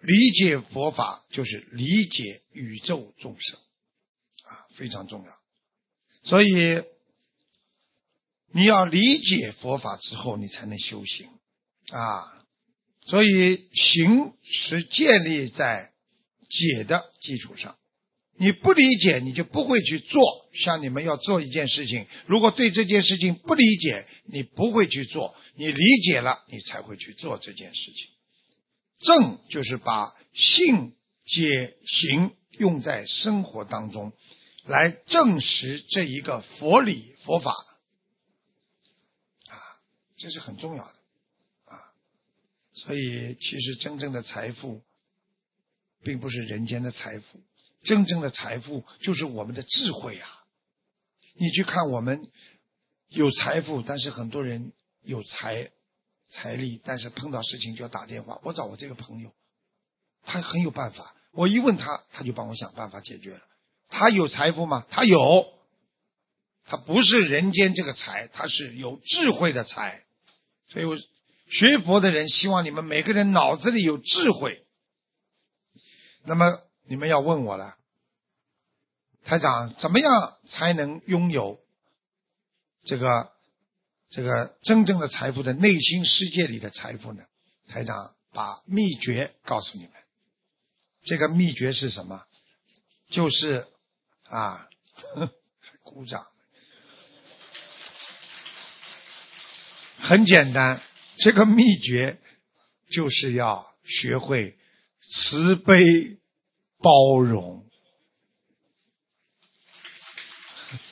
理解佛法就是理解宇宙众生啊，非常重要。所以你要理解佛法之后，你才能修行。啊，所以行是建立在解的基础上。你不理解，你就不会去做。像你们要做一件事情，如果对这件事情不理解，你不会去做。你理解了，你才会去做这件事情。正就是把信、解、行用在生活当中，来证实这一个佛理佛法。啊，这是很重要的。啊所以，其实真正的财富，并不是人间的财富，真正的财富就是我们的智慧啊！你去看，我们有财富，但是很多人有财财力，但是碰到事情就要打电话。我找我这个朋友，他很有办法，我一问他，他就帮我想办法解决了。他有财富吗？他有，他不是人间这个财，他是有智慧的财，所以我。学佛的人希望你们每个人脑子里有智慧。那么你们要问我了，台长，怎么样才能拥有这个这个真正的财富的内心世界里的财富呢？台长把秘诀告诉你们，这个秘诀是什么？就是啊，鼓掌，很简单，这个秘诀就是要学会慈悲包容。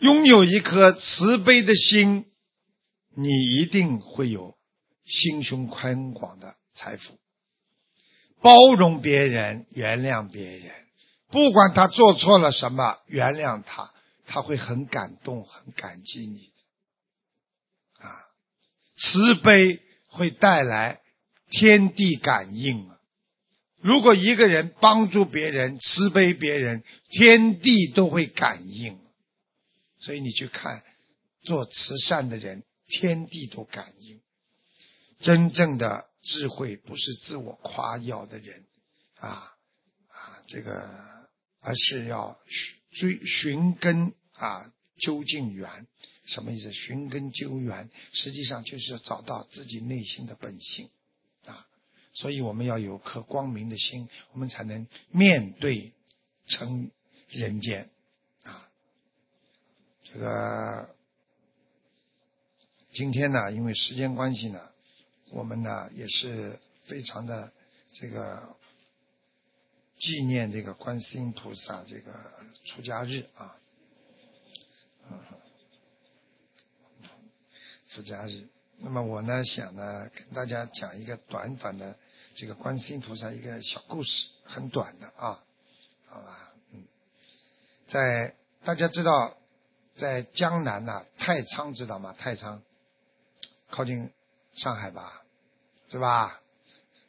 拥有一颗慈悲的心，你一定会有心胸宽广的财富。包容别人，原谅别人，不管他做错了什么，原谅他，他会很感动，很感激你。啊，慈悲会带来天地感应啊！如果一个人帮助别人，慈悲别人，天地都会感应。所以你去看做慈善的人，天地都感应。真正的智慧不是自我夸耀的人啊啊，这个而是要追寻根啊，究竟源。什么意思？寻根究源，实际上就是找到自己内心的本性啊。所以我们要有颗光明的心，我们才能面对成人间啊。这个今天呢，因为时间关系呢，我们呢也是非常的这个纪念这个观世音菩萨这个出家日啊，出家日。那么我呢想呢跟大家讲一个短短的这个观世音菩萨一个小故事，很短的啊，好吧，嗯，在大家知道。在江南呐，太仓知道吗？太仓靠近上海吧，是吧？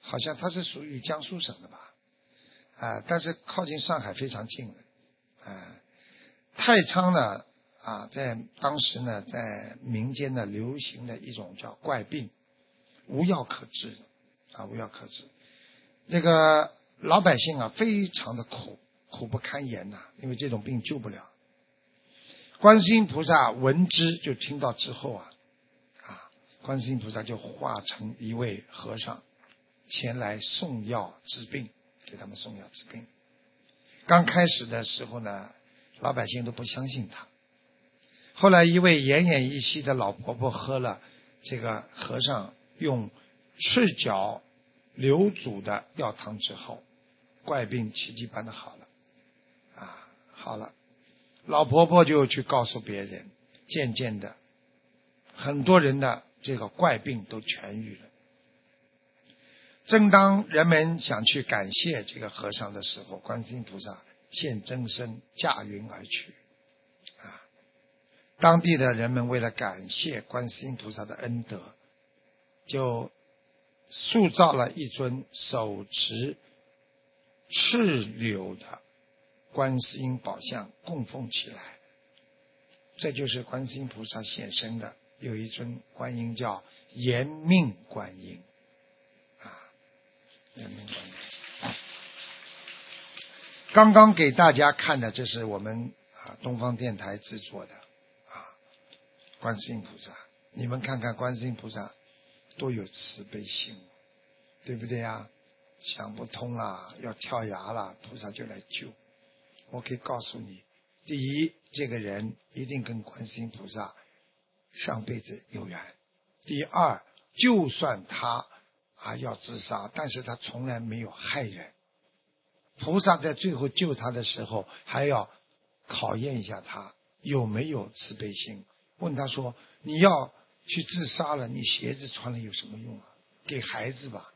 好像它是属于江苏省的吧？啊，但是靠近上海非常近的。啊，太仓呢啊，在当时呢，在民间呢流行的一种叫怪病，无药可治啊，无药可治。那个老百姓啊，非常的苦，苦不堪言呐，因为这种病救不了。观世音菩萨闻之，就听到之后，啊，观世音菩萨就化成一位和尚，前来送药治病，给他们送药治病。刚开始的时候呢，老百姓都不相信他。后来一位奄奄一息的老婆婆喝了这个和尚用赤脚流煮的药汤之后，怪病奇迹般的好了，啊，好了。老婆婆就去告诉别人，渐渐的，很多人的这个怪病都痊愈了。正当人们想去感谢这个和尚的时候，观世音菩萨现真身驾云而去。啊，当地的人们为了感谢观世音菩萨的恩德，就塑造了一尊手持赤柳的。观世音宝像供奉起来，这就是观世音菩萨现身的。有一尊观音叫延命观音，啊，延命观音。刚刚给大家看的，这是我们啊东方电台制作的啊观世音菩萨。你们看看观世音菩萨多有慈悲心，对不对呀？想不通了，要跳崖了，菩萨就来救。我可以告诉你，第一，这个人一定跟观世音菩萨上辈子有缘；第二，就算他啊要自杀，但是他从来没有害人。菩萨在最后救他的时候，还要考验一下他有没有慈悲心。问他说：“你要去自杀了，你鞋子穿了有什么用啊？给孩子吧，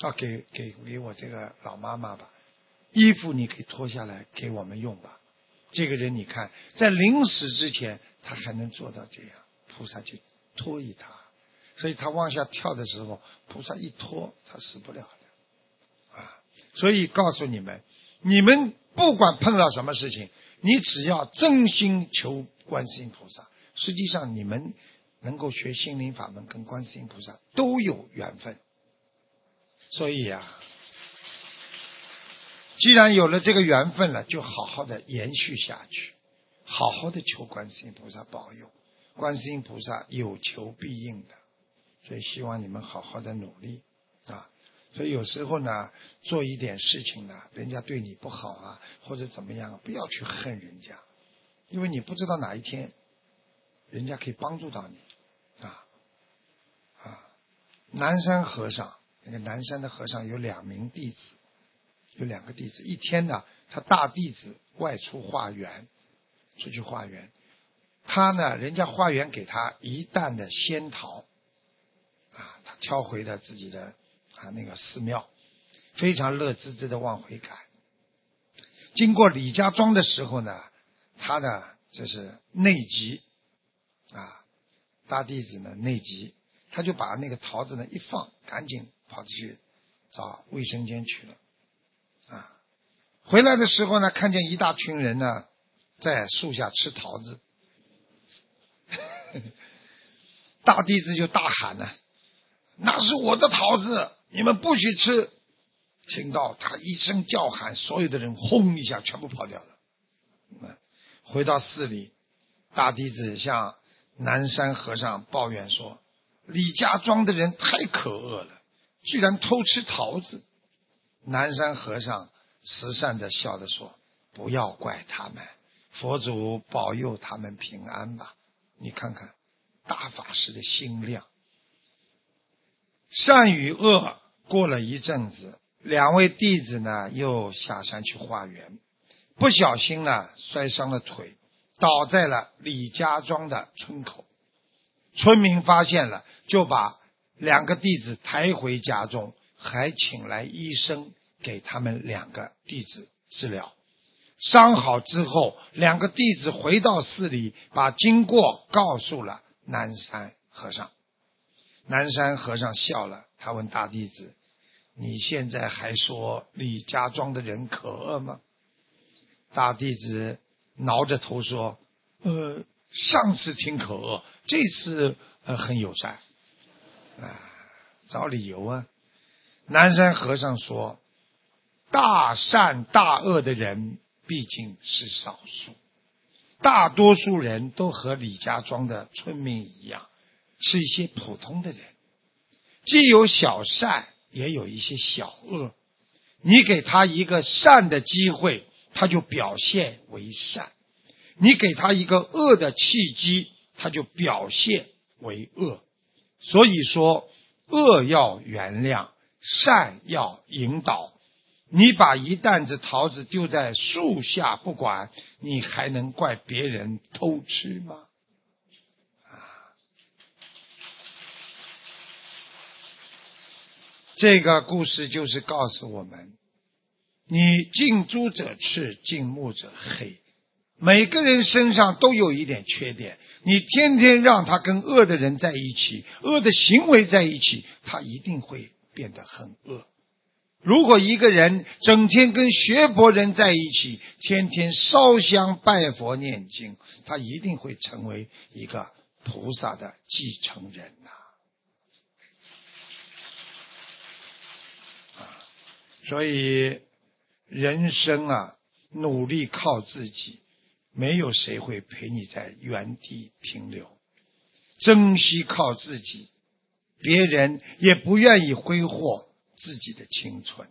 啊，给给给我这个老妈妈吧。”衣服你可以脱下来给我们用吧。这个人你看，在临死之前，他还能做到这样，菩萨就托一他，所以他往下跳的时候，菩萨一拖，他死不了的。啊，所以告诉你们，你们不管碰到什么事情，你只要真心求观世音菩萨，实际上你们能够学心灵法门，跟观世音菩萨都有缘分。所以呀。既然有了这个缘分了，就好好的延续下去，好好的求观世音菩萨保佑，观世音菩萨有求必应的，所以希望你们好好的努力啊。所以有时候呢，做一点事情呢，人家对你不好啊，或者怎么样，不要去恨人家，因为你不知道哪一天，人家可以帮助到你啊啊！南山和尚，那个南山的和尚有两名弟子，有两个弟子，一天呢，他大弟子外出化缘。出去化缘，他呢，人家化缘给他一担的仙桃，啊，他挑回了自己的啊那个寺庙，非常乐滋滋的往回赶。经过李家庄的时候呢，他呢就是内急，啊，大弟子呢内急，他就把那个桃子呢一放，赶紧跑出去找卫生间去了，啊，回来的时候呢，看见一大群人呢。在树下吃桃子，大弟子就大喊呢：“那是我的桃子，你们不许吃！”听到他一声叫喊，所有的人轰一下全部跑掉了。回到寺里，大弟子向南山和尚抱怨说：“李家庄的人太可恶了，居然偷吃桃子。”南山和尚慈善的笑着说：“不要怪他们。”佛祖保佑他们平安吧！你看看大法师的心量。善与恶过了一阵子，两位弟子呢又下山去化缘，不小心呢摔伤了腿，倒在了李家庄的村口。村民发现了，就把两个弟子抬回家中，还请来医生给他们两个弟子治疗。伤好之后，两个弟子回到寺里，把经过告诉了南山和尚。南山和尚笑了，他问大弟子：“你现在还说李家庄的人可恶吗？”大弟子挠着头说：“呃，上次挺可恶，这次呃很友善。”啊，找理由啊！南山和尚说：“大善大恶的人。”毕竟是少数，大多数人都和李家庄的村民一样，是一些普通的人，既有小善，也有一些小恶。你给他一个善的机会，他就表现为善；你给他一个恶的契机，他就表现为恶。所以说，恶要原谅，善要引导。你把一担子桃子丢在树下不管，你还能怪别人偷吃吗？啊！这个故事就是告诉我们：你近朱者赤，近墨者黑。每个人身上都有一点缺点，你天天让他跟恶的人在一起，恶的行为在一起，他一定会变得很恶。如果一个人整天跟学佛人在一起，天天烧香拜佛念经，他一定会成为一个菩萨的继承人呐！啊，所以人生啊，努力靠自己，没有谁会陪你在原地停留。珍惜靠自己，别人也不愿意挥霍。自己的青春，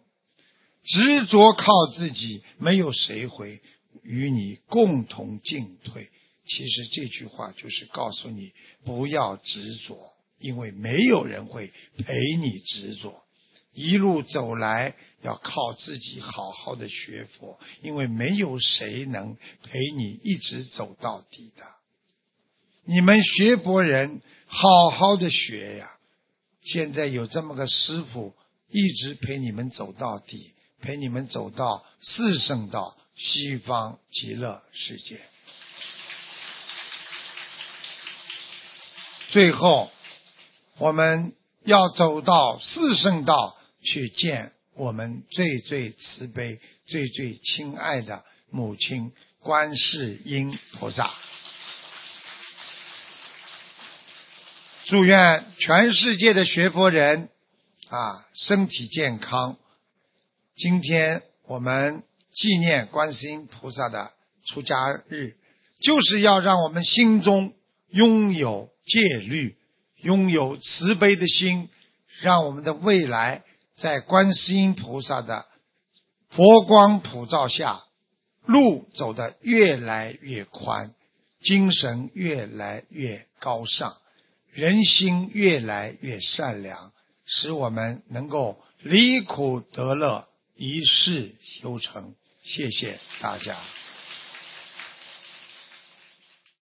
执着靠自己，没有谁会与你共同进退。其实这句话就是告诉你，不要执着，因为没有人会陪你执着。一路走来，要靠自己好好的学佛，因为没有谁能陪你一直走到底的。你们学佛人，好好的学呀！现在有这么个师傅。一直陪你们走到底，陪你们走到四圣道西方极乐世界。最后，我们要走到四圣道去见我们最最慈悲、最最亲爱的母亲观世音菩萨。祝愿全世界的学佛人。啊，身体健康。今天我们纪念观世音菩萨的出家日，就是要让我们心中拥有戒律，拥有慈悲的心，让我们的未来在观世音菩萨的佛光普照下，路走得越来越宽，精神越来越高尚，人心越来越善良，使我们能够离苦得乐，一世修成。谢谢大家。